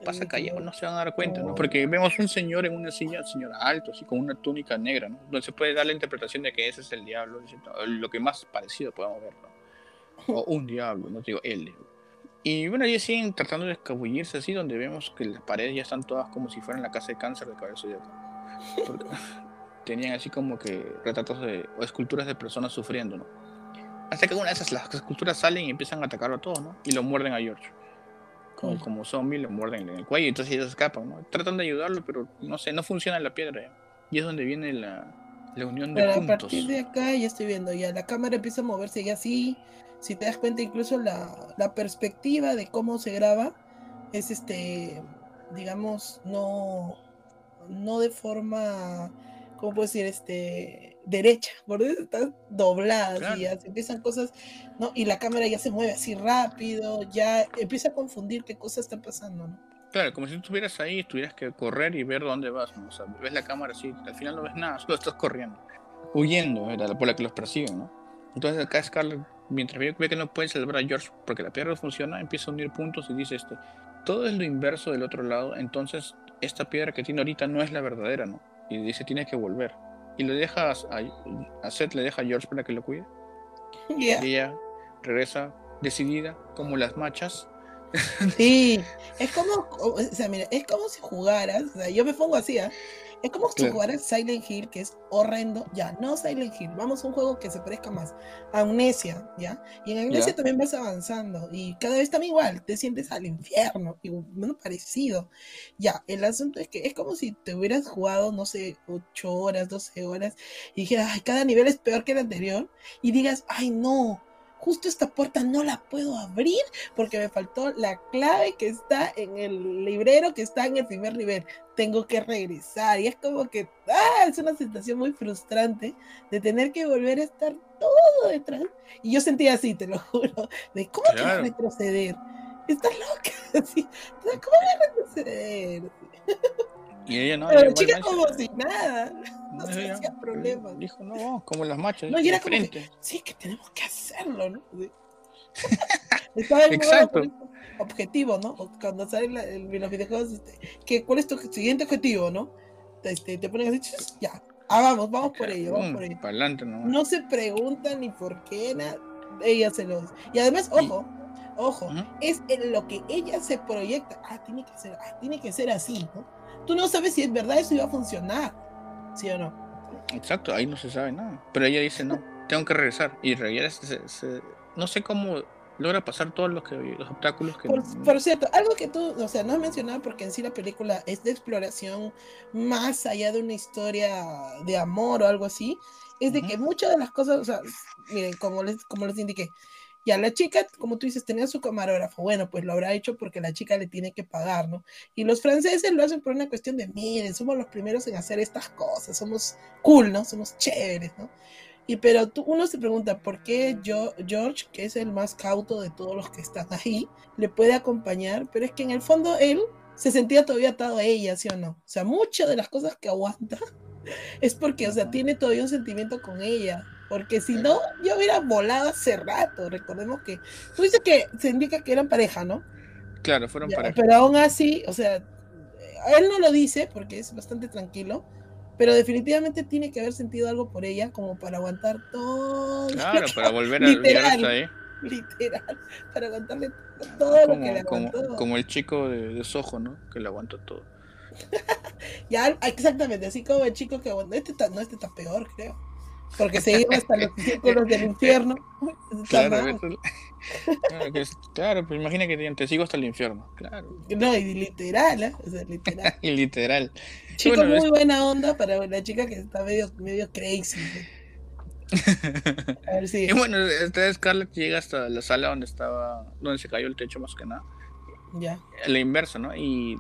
pasa callado, no se van a dar cuenta, ¿no? Porque vemos un señor en una silla, señor alto, así con una túnica negra, ¿no? Donde se puede dar la interpretación de que ese es el diablo, lo que más parecido podemos ver, ¿no? O un diablo, no digo él. Y bueno, ellos siguen tratando de escabullirse así, donde vemos que las paredes ya están todas como si fueran la casa de cáncer de cabeza de Porque tenían así como que retratos de, o esculturas de personas sufriendo, ¿no? Hasta que una de esas las esculturas salen y empiezan a atacarlo a todos, ¿no? Y lo muerden a George. Como, como zombie, lo muerden en el cuello y entonces ellos escapan, ¿no? Tratan de ayudarlo, pero no sé, no funciona la piedra. Y es donde viene la, la unión de pero puntos. A partir de acá ya estoy viendo, ya la cámara empieza a moverse y así, si te das cuenta incluso la, la perspectiva de cómo se graba es este, digamos, no, no de forma, ¿cómo puedo decir? Este, derecha, por eso están dobladas y ya se empiezan cosas, ¿no? Y la cámara ya se mueve así rápido, ya empieza a confundir qué cosas están pasando, ¿no? Claro, como si tú estuvieras ahí, tuvieras que correr y ver dónde vas, ¿no? O sea, ves la cámara así, al final no ves nada, solo estás corriendo. huyendo, era la que los persiguen, ¿no? Entonces acá Scarlett, mientras ve, que no puede celebrar a George porque la piedra no funciona, empieza a unir puntos y dice este, todo es lo inverso del otro lado, entonces esta piedra que tiene ahorita no es la verdadera, ¿no? Y dice, tiene que volver. Y le deja a, Seth, le deja a George para que lo cuide. Y ella regresa decidida, como las machas. Sí, es como, o sea, mira, es como si jugaras, o sea, yo me pongo así, ¿eh? Es como si jugaras Silent Hill, que es horrendo. Ya, no Silent Hill. Vamos a un juego que se parezca más. Amnesia, ¿ya? Y en Amnesia también vas avanzando. Y cada vez también igual. Te sientes al infierno. Y bueno, parecido. Ya, el asunto es que es como si te hubieras jugado, no sé, 8 horas, 12 horas. Y dijeras, ay, cada nivel es peor que el anterior. Y digas, ay, no justo esta puerta no la puedo abrir porque me faltó la clave que está en el librero que está en el primer nivel. Tengo que regresar. Y es como que ah, es una sensación muy frustrante de tener que volver a estar todo detrás. Y yo sentía así, te lo juro, de cómo te a retroceder. Estás loca, ¿cómo voy a retroceder? Y ella no. Pero la chica como si nada. No, se hacía problemas. Dijo, no, como las machas. No, y era como que, sí, que tenemos que hacerlo, ¿no? En Exacto. Objetivo, ¿no? Cuando salen los videojuegos, este, que, ¿cuál es tu siguiente objetivo, no? Este, te ponen así, ya, ah, vamos, vamos por ello, vamos por ello. Adelante, ¿no? No se preguntan ni por qué, nada, ella se lo dice. Y además, ojo, ojo, es en lo que ella se proyecta, ah, tiene que ser, ah, tiene que ser así, ¿no? tú no sabes si es verdad eso iba a funcionar, ¿sí o no? Exacto, ahí no se sabe nada. Pero ella dice, no, tengo que regresar. Y regresa, no sé cómo logra pasar todos los, que, los obstáculos que... Por, cierto, algo que tú, o sea, no has mencionado porque en sí la película es de exploración más allá de una historia de amor o algo así, es de que muchas de las cosas, o sea, miren, como les, como les indiqué, ya la chica, como tú dices, tenía su camarógrafo. Bueno, pues lo habrá hecho porque la chica le tiene que pagar, ¿no? Y los franceses lo hacen por una cuestión de, miren, somos los primeros en hacer estas cosas, somos cool, ¿no? Somos chéveres, ¿no? Y pero tú, uno se pregunta por qué yo, George, que es el más cauto de todos los que están ahí, le puede acompañar, pero es que en el fondo él se sentía todavía atado a ella, ¿sí o no? O sea, muchas de las cosas que aguanta es porque, o sea, tiene todavía un sentimiento con ella. Porque si no, yo hubiera volado hace rato. Recordemos que. Tú dices que se indica que eran pareja, ¿no? Claro, fueron pareja. Pero aún así, o sea, él no lo dice porque es bastante tranquilo. Pero definitivamente tiene que haber sentido algo por ella como para aguantar todo. Claro, para volver a literal, ahí. Literal, para aguantarle todo lo que le aguantó. Como, el chico de, de Sojo, ¿no? Que le aguantó todo. ya, exactamente, así como el chico que aguantó. Este no, este está peor, creo porque se iba hasta los círculos del infierno. Claro, claro, pues imagina que te sigo hasta el infierno, claro. No, y literal, ¿eh? O sea, literal. y literal. Chico muy buena onda para una chica que está medio, medio crazy. A ver, si. Y bueno, esta Scarlett llega hasta la sala donde estaba, donde se cayó el techo más que nada. Ya. La inversa, ¿no? Y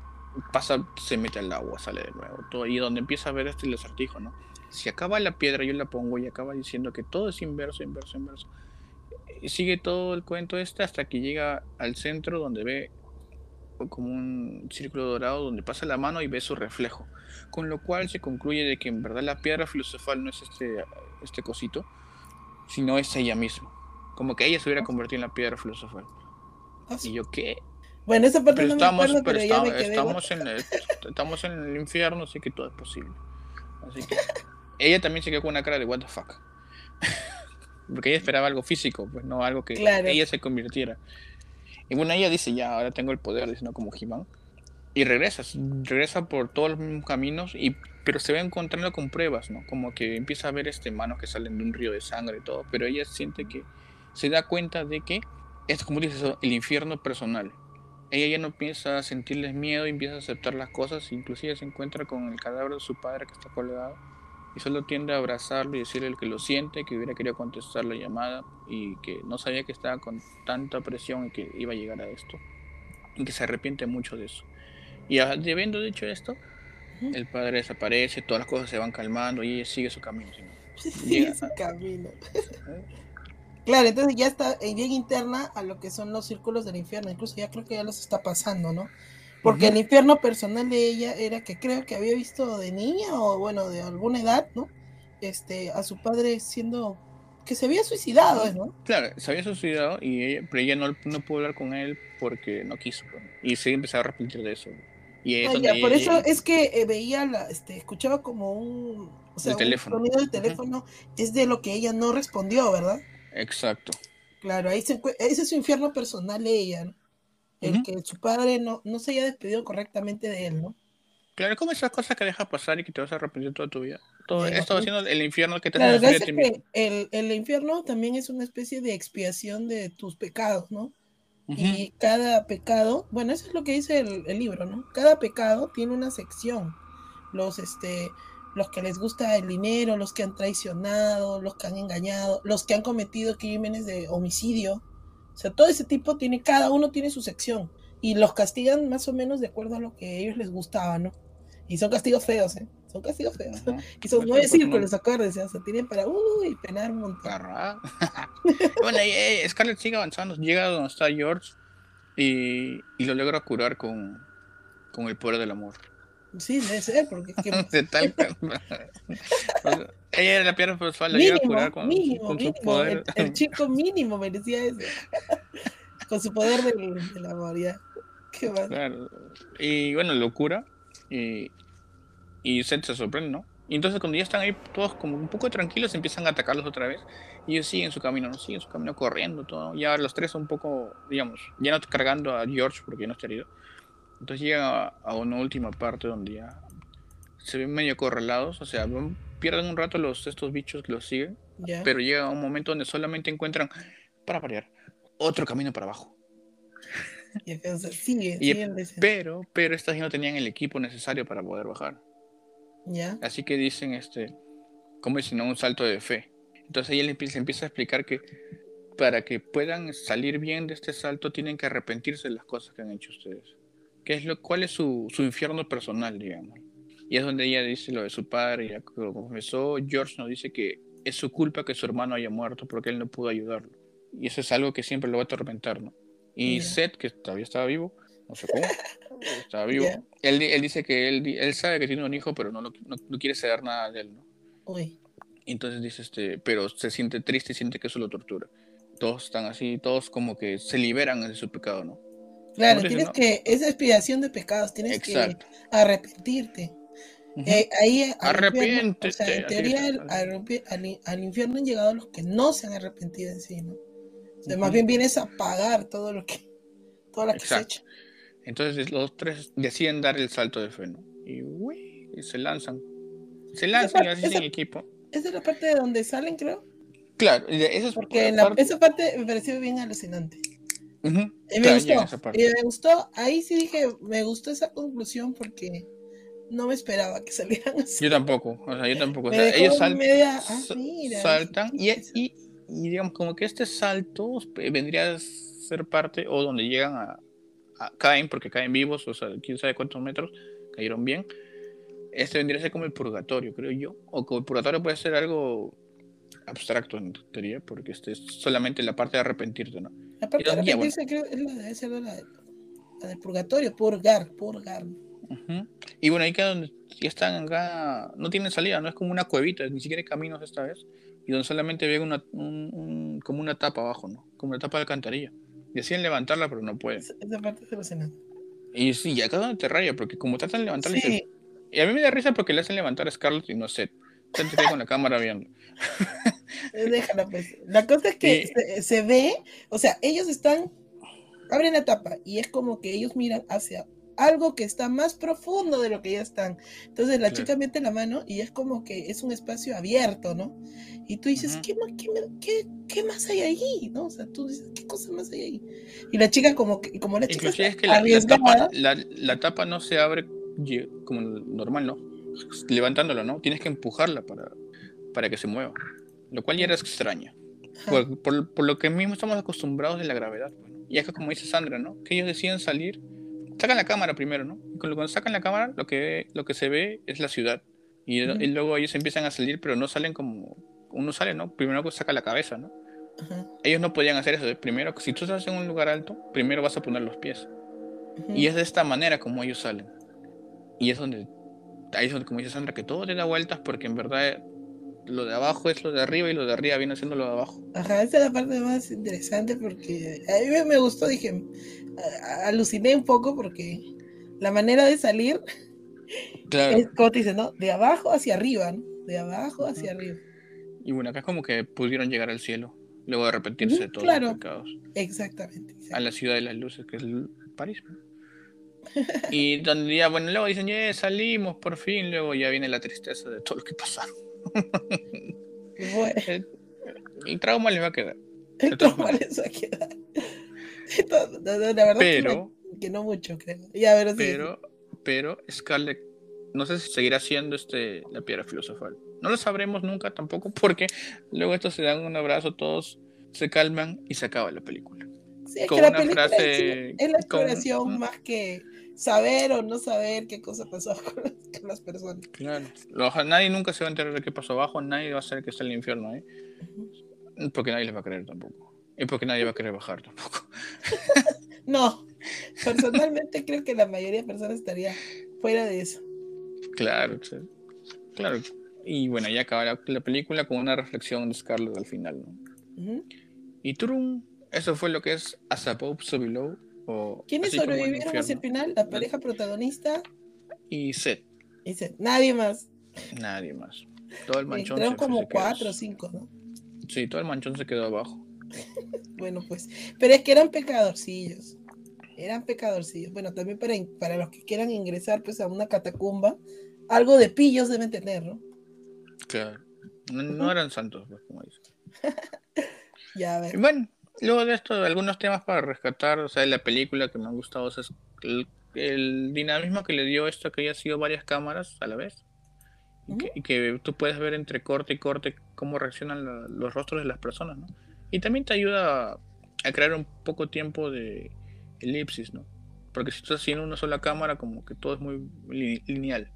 pasa, se mete al agua, sale de nuevo, todo, y donde empieza a ver este el acertijo, ¿no? Si acaba la piedra, yo la pongo y acaba diciendo que todo es inverso, inverso, inverso. Y sigue todo el cuento este hasta que llega al centro donde ve como un círculo dorado donde pasa la mano y ve su reflejo. Con lo cual se concluye de que en verdad la piedra filosofal no es este, este cosito, sino es ella misma. Como que ella se hubiera convertido en la piedra filosofal. Ah, y yo, ¿qué? Bueno, esa parte no estamos, me pero, estamos, en el, estamos en el infierno, así que todo es posible. Así que ella también se quedó con una cara de what the fuck. Porque ella esperaba algo físico, pues no algo que ella se convirtiera. Y bueno, ella dice, ya, ahora tengo el poder, diciendo como he Y regresa, regresa por todos los mismos caminos, y, pero se va encontrando con pruebas, ¿no? Como que empieza a ver este manos que salen de un río de sangre y todo, pero ella siente que se da cuenta de que es como dices, el infierno personal. Ella ya no empieza a sentirles miedo, y empieza a aceptar las cosas, inclusive se encuentra con el cadáver de su padre que está colgado y solo tiende a abrazarlo y decirle que lo siente, que hubiera querido contestar la llamada y que no sabía que estaba con tanta presión y que iba a llegar a esto y que se arrepiente mucho de eso. Y habiendo dicho esto, el padre desaparece, todas las cosas se van calmando y ella sigue su camino. Sigue su camino. claro, entonces ya está, llega interna a lo que son los círculos del infierno, incluso ya creo que ya los está pasando, ¿no? Porque el infierno personal de ella era que creo que había visto de niña o bueno, de alguna edad, ¿no? este, a su padre siendo que se había suicidado, ¿no? Claro, se había suicidado, y ella, pero ella no, no pudo hablar con él porque no quiso. pues, Y se empezó a arrepentir de eso. Y es ya, por ella- eso es que eh, veía, la, este, escuchaba como un, o sea, El teléfono. un sonido del teléfono, es de lo que ella no respondió, ¿verdad? Exacto. Claro, ahí se ese es su infierno personal de ella, ¿no? El que su padre no, no se haya despedido correctamente de él, ¿no? Claro, como esas cosas que dejas pasar y que te vas a arrepentir toda tu vida. Todo Bueno, esto sí. haciendo el infierno que te es que el, el infierno también es una especie de expiación de tus pecados, ¿no? Y cada pecado, bueno, eso es lo que dice el, el libro, ¿no? Cada pecado tiene una sección. Los, este, los que les gusta el dinero, los que han traicionado, los que han engañado, los que han cometido crímenes de homicidio. O sea, todo ese tipo tiene, cada uno tiene su sección. Y los castigan más o menos de acuerdo a lo que a ellos les gustaba, ¿no? Y son castigos feos, ¿eh? Son castigos feos. Y son nueve círculos, acuérdense, o sea, tienen para, uy, penar un montón. Bueno, y, eh, Scarlett sigue avanzando, llega a donde está George y, y lo logra curar con, con el poder del amor. Sí, debe ser, porque es que Ella era la piedra filosofal, la llega a mínimo, curar con, mínimo, con su mínimo, poder. El, el chico mínimo merecía eso. Con su poder del, del amor, ya. Qué mal. Claro. Y bueno, lo cura y, y Seth se sorprende, ¿no? Y entonces cuando ya están ahí todos como un poco tranquilos, empiezan a atacarlos otra vez. Y ellos siguen su camino, ¿no? Siguen su camino corriendo, todo. Ya los tres son un poco, digamos, ya no cargando a George porque no está herido. Entonces llegan a, a una última parte donde ya se ven medio correlados, o sea, van- pierden un rato los estos bichos que los siguen, Ya. pero llega un momento donde solamente encuentran, para variar, otro camino para abajo. Y entonces sigue, Y- sigue. Pero, pero estas no tenían el equipo necesario para poder bajar. Ya. Así que dicen, este, como dicen, ¿no? un salto de fe. Entonces ella le empieza, empieza a explicar que para que puedan salir bien de este salto tienen que arrepentirse de las cosas que han hecho ustedes. ¿Qué es lo, ¿Cuál es su, su infierno personal, digamos? Y es donde ella dice lo de su padre, ya lo confesó. George nos dice que es su culpa que su hermano haya muerto porque él no pudo ayudarlo. Y eso es algo que siempre lo va a atormentar, ¿no? Y Ya. Seth, que todavía estaba vivo, no sé cómo, estaba vivo. Ya. Él, él dice que él, él sabe que tiene un hijo, pero no, lo- no, no quiere ceder nada de él, ¿no? Uy. Entonces dice, este, pero se siente triste y siente que eso lo tortura. Todos están así, todos como que se liberan de su pecado, ¿no? Claro, tienes dice, que, esa expiación de pecados, tienes Exacto. que arrepentirte. Eh, ahí Arrepiéntete, o sea, en teoría al, al- al infierno han llegado los que no se han arrepentido en sí, ¿no? O sea, más Ujú. bien vienes a pagar todo lo que, toda la que se hecho. Entonces los tres deciden dar el salto de fe, ¿no? Y, uy, y se lanzan. Se lanzan y parte- así sin esa- equipo. Esa es la parte de donde salen, creo. Claro, y eso es Porque la- parte- esa parte me pareció bien alucinante. Ujú, Y me claro, gustó. esa. Y me gustó. Ahí sí dije, me gustó esa conclusión porque no me esperaba que salieran así. Yo tampoco, o sea, yo tampoco. O sea, ellos sal- media, ah, mira, saltan y, y, y digamos como que este salto eh, vendría a ser parte o donde llegan a, a- caen porque caen vivos, o sea, quién sabe cuántos metros cayeron bien. Este vendría a ser como el purgatorio, creo yo. O como el purgatorio puede ser algo abstracto en teoría, porque este es solamente la parte de arrepentirte, ¿no? La parte de arrepentirse creo es la, ser la, la del purgatorio, purgar, purgar. Ujú. Y bueno, ahí queda donde ya están acá, no tienen salida, no es como una cuevita, ni siquiera hay caminos esta vez, y donde solamente ven una, un- un- como una tapa abajo, ¿no? Como una tapa de alcantarilla. Decían levantarla, pero no pueden. Esa, esa parte es. Y sí, y acá es donde te raya, porque como tratan de levantarla, y se- Sí, y a mí me da risa porque le hacen levantar a Scarlett y no se queda con la cámara viendo. eh, déjala pues. La cosa es que Y- se, se ve, o sea, ellos están, abren la tapa y es como que ellos miran hacia algo que está más profundo de lo que ya están. Entonces la Claro. chica mete la mano y es como que es un espacio abierto, ¿no? Y tú dices. ¿qué, más, qué, qué- qué más hay ahí? ¿No? O sea, tú dices, ¿qué cosa más hay ahí? Y la chica como que, como la chica Inclusive es que la, la tapa, la, la tapa no se abre como normal, ¿no? Levantándola, ¿no? Tienes que empujarla para, para que se mueva. Lo cual ya era extraño. Por, por- por lo que mismo estamos acostumbrados de la gravedad. Y es que como dice Sandra, ¿no? Que ellos deciden salir, sacan la cámara primero, ¿no? Y cuando, sacan la cámara, lo que, lo que se ve es la ciudad. Y, Ujú. y luego ellos empiezan a salir, pero no salen como uno sale, ¿no? Primero pues saca la cabeza, ¿no? Ajá, Ellos no podían hacer eso. Primero, si tú estás en un lugar alto, primero vas a poner los pies. ujú. Y es de esta manera como ellos salen. Y es donde, ahí es donde, como dice Sandra, que todo te da vueltas porque en verdad lo de abajo es lo de arriba y lo de arriba viene siendo lo de abajo. Ajá, esa es la parte más interesante porque a mí me gustó, dije, aluciné un poco porque la manera de salir es como te dicen, ¿no? De abajo hacia arriba, ¿no? De abajo hacia arriba. Y bueno, acá es como que pudieron llegar al cielo, luego de repetirse todos los pecados. Exactamente, A la ciudad de las luces, que es París. y donde ya, bueno, luego dicen, ya salimos por fin, luego ya viene la tristeza de todo lo que pasaron. El, trauma les va a quedar. El trauma les va a quedar. la verdad pero, que, no, mucho, creo. pero, pero Scarlett, no sé si seguirá siendo este, la piedra filosofal. No lo sabremos nunca tampoco, porque luego estos se dan un abrazo, todos se calman y se acaba la película. es con una frase. Es la exploración más que saber o no saber qué cosa pasó con las, personas. Claro. nadie nunca se va a enterar de qué pasó abajo, nadie va a saber que está el infierno ahí. Porque nadie les va a creer tampoco. Y porque nadie va a querer bajar tampoco. no, personalmente creo que la mayoría de personas estaría fuera de eso. Claro, claro. Y bueno, ya acaba la, película con una reflexión de Scarlett al final, ¿no? Y Trum, eso fue lo que es As Above, So Below ¿Quiénes sobrevivieron hacia el final? La pareja protagonista. Y Seth. Y Nadie más. Nadie más. Todo el manchón. Entraron como cuatro o cinco, ¿no? Sí, todo el manchón se quedó abajo. bueno, pues. Pero es que eran pecadorcillos. Eran pecadorcillos. Bueno, también para, para los que quieran ingresar pues a una catacumba, algo de pillos deben tener, ¿no? Claro. No, eran santos, pues, como dicen. ya, a ver. bueno, Luego de esto, algunos temas para rescatar, o sea, de la película que me han gustado, es el, dinamismo que le dio esto, que haya sido varias cámaras a la vez. Y que, tú puedes ver entre corte y corte cómo reaccionan los rostros de las personas, ¿no? Y también te ayuda a, crear un poco tiempo de elipsis, ¿no? Porque si estás haciendo una sola cámara, como que todo es muy lineal.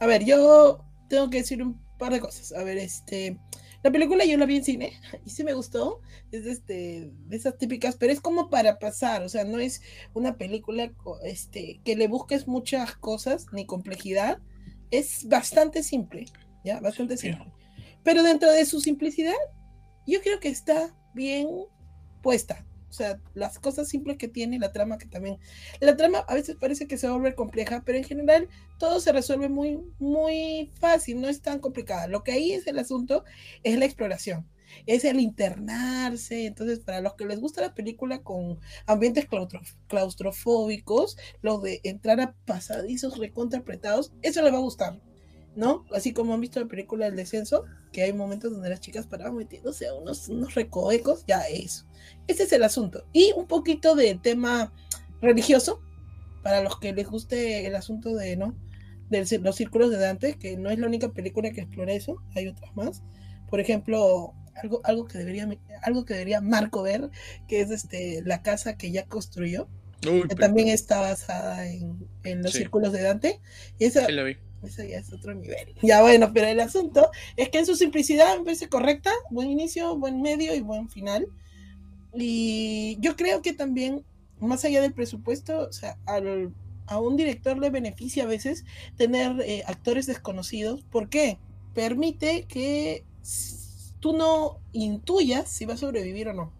A ver, yo tengo que decir un par de cosas. A ver, este. La película yo la vi en cine y sí me gustó. Es de, este, de esas típicas, pero es como para pasar. O sea, no es una película este, que le busques muchas cosas ni complejidad. Es bastante simple, ¿ya? Bastante simple. Pero dentro de su simplicidad, yo creo que está bien puesta. O sea, las cosas simples que tiene, la trama que también... La trama a veces parece que se vuelve compleja, pero en general todo se resuelve muy, muy fácil, no es tan complicada. Lo que ahí es el asunto es la exploración, es el internarse. Entonces, para los que les gusta la película con ambientes claustrofóbicos, lo de entrar a pasadizos recontrapretados, eso les va a gustar. ¿No? Así como han visto la película El Descenso, que hay momentos donde las chicas paraban metiéndose a unos, unos recoecos, ya eso. Ese es el asunto. Y un poquito de tema religioso, para los que les guste el asunto de, ¿no? De los círculos de Dante, que no es la única película que explora eso, hay otras más. Por ejemplo, algo, algo que debería algo que debería Marco ver, que es este la casa que ya construyó, que también está basada en, los círculos de Dante. Y esa, eso ya es otro nivel. Ya bueno, pero el asunto es que en su simplicidad me parece correcta, buen inicio, buen medio y buen final. Y yo creo que también, más allá del presupuesto, o sea, a un director le beneficia a veces tener eh, actores desconocidos. ¿Por qué? Permite que tú no intuyas si va a sobrevivir o no.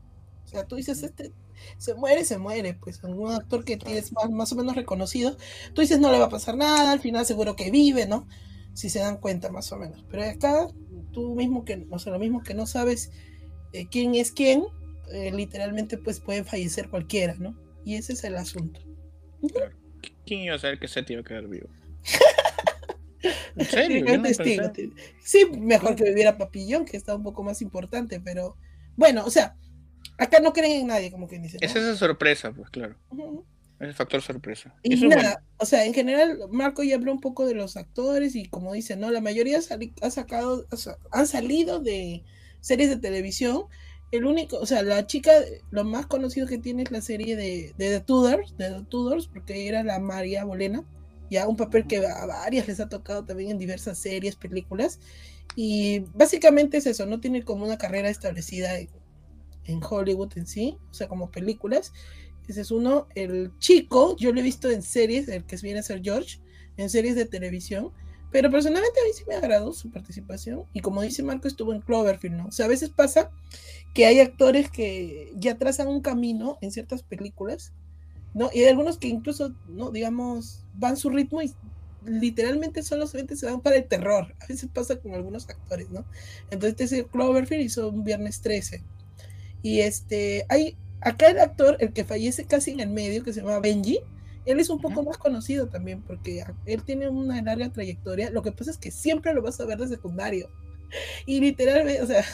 O sea, tú dices, este se muere, se muere, pues algún actor que tienes más, más, o menos reconocido, tú dices no le va a pasar nada, al final seguro que vive, ¿no? Si se dan cuenta más o menos. Pero acá tú mismo que, o sea, lo mismo que no sabes eh, quién es quién, eh, literalmente pues puede fallecer cualquiera, ¿no? Y ese es el asunto. ¿Quién iba a saber que Seth iba a quedar vivo? ¿En serio? sí, mejor que viviera Papillón, que está un poco más importante, pero bueno, o sea, Acá no creen en nadie, como quien dice. Es esa sorpresa, pues claro. Es el factor sorpresa. Y nada, o sea, en general, Marco ya habló un poco de los actores y como dice, ¿no? La mayoría ha sacado, han salido de series de televisión. El único, o sea, la chica, lo más conocido que tiene es la serie de, de The Tudors, de The Tudors, porque era la María Bolena, ya un papel que a varias les ha tocado también en diversas series, películas. Y básicamente es eso, no tiene como una carrera establecida en Hollywood en sí, o sea, como películas. Ese es uno. El chico, yo lo he visto en series, el que viene a ser George, en series de televisión, Pero personalmente a mí sí me agradó su participación. Y como dice Marco, estuvo en Cloverfield, ¿no? O sea, a veces pasa que hay actores que ya trazan un camino en ciertas películas, ¿no? Y hay algunos que incluso, ¿no? Digamos, van su ritmo y literalmente solamente se van para el terror. A veces pasa con algunos actores, ¿no? Entonces, este Cloverfield hizo un viernes 13. Y este, hay acá el actor, el que fallece casi en el medio, que se llama Benji, él es un poco más conocido también porque él tiene una larga trayectoria. Lo que pasa es que siempre lo vas a ver de secundario. Y literalmente, o sea,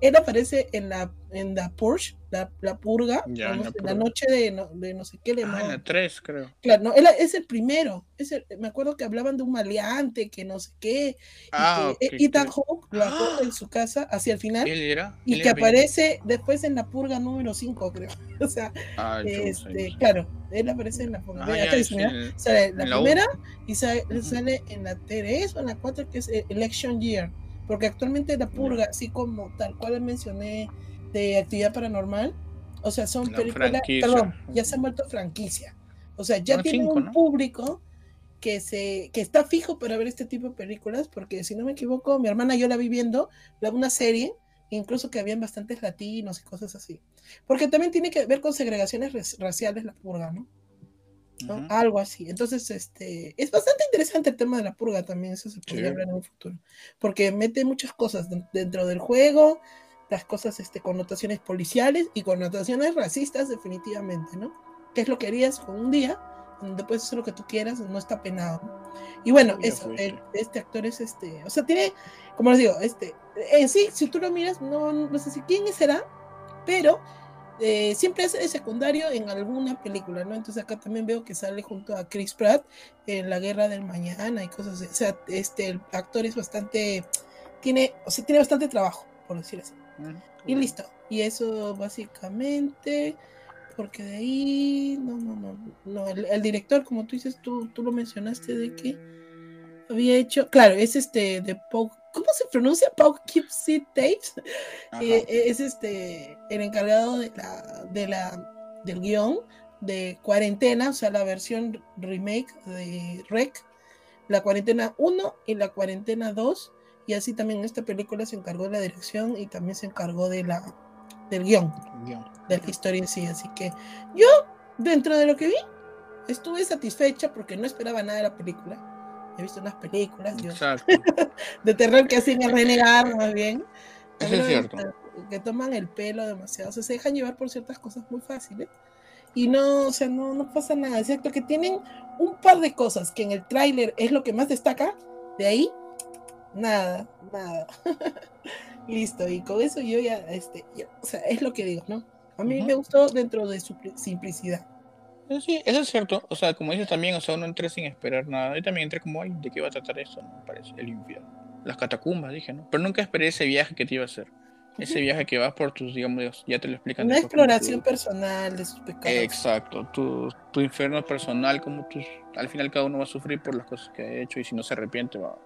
él aparece en la, en la Porsche, la, la purga, en, la noche de no, de no sé qué le ah, en la 3, creo. Claro, no, él es el primero. Es el, me acuerdo que hablaban de un maleante, que no sé qué. Ah, y que, Ethan Hawke lo ¡Ah! en su casa hacia el final. ¿Él era? Y que aparece después en la purga número 5, creo. O sea, ah, este, claro, él aparece en la purga. Ah, ya, sale la, primera y sale, sale, en la 3 o en la 4, que es Election Year porque actualmente la purga, así como tal cual mencioné de actividad paranormal, o sea, son películas, perdón, ya se han vuelto franquicia. O sea, ya tienen un público que se que está fijo para ver este tipo de películas, porque si no me equivoco, mi hermana y yo la vi viendo una serie, incluso que habían bastantes latinos y cosas así. Porque también tiene que ver con segregaciones raciales la purga, ¿no? Algo así. Entonces, este, es bastante interesante el tema de la purga también, eso se podría hablar en un futuro, porque mete muchas cosas dentro del juego, las cosas, este, connotaciones policiales y connotaciones racistas definitivamente, ¿no? ¿Qué es lo que harías con un día donde puedes hacer lo que tú quieras, no está penado. Y bueno, eso, este actor es este, o sea, tiene, como les digo, este, en sí, si tú lo miras, no, no sé si quién será, pero eh, siempre es secundario en alguna película, ¿no? Entonces acá también veo que sale junto a Chris Pratt en La Guerra del Mañana y cosas así. O sea, este, el actor es bastante, tiene, o sea, tiene bastante trabajo, por decir así. Mm, y listo. Y eso básicamente, porque de ahí, no, no, no, no, el, director, como tú dices, tú, tú lo mencionaste de que había hecho, claro, es este de Poke ¿cómo se pronuncia? Poughkeepsie Tapes. Eh, es este el encargado de la, de la, del guion de Cuarentena, o sea, la versión remake de Rec, la Cuarentena 1 y la Cuarentena 2. Y así también esta película se encargó de la dirección y también se encargó de la, del guion, de la historia en sí. Así que yo, dentro de lo que vi, estuve satisfecha porque no esperaba nada de la película he visto unas películas de terror que hacen renegar más bien. Eso es cierto. Que toman el pelo demasiado, o sea, se dejan llevar por ciertas cosas muy fáciles. Y no, o sea, no, no pasa nada, excepto que tienen un par de cosas que en el tráiler es lo que más destaca, de ahí, nada, nada. Listo, y con eso yo ya, este, o sea, es lo que digo, ¿no? A mí me gustó dentro de su simplicidad. Eh, sí, eso es cierto. O sea, como dices también, o sea, uno entra sin esperar nada. Yo también entré como, ay, ¿de qué va a tratar eso? No, me parece, el infierno. Las catacumbas, dije, ¿no? Pero nunca esperé ese viaje que te iba a hacer. Ese viaje que vas por tus, digamos, ya te lo explican. Una exploración personal de sus pecados. Exacto, tu, tu infierno personal, como tus, al final cada uno va a sufrir por las cosas que ha hecho y si no se arrepiente va,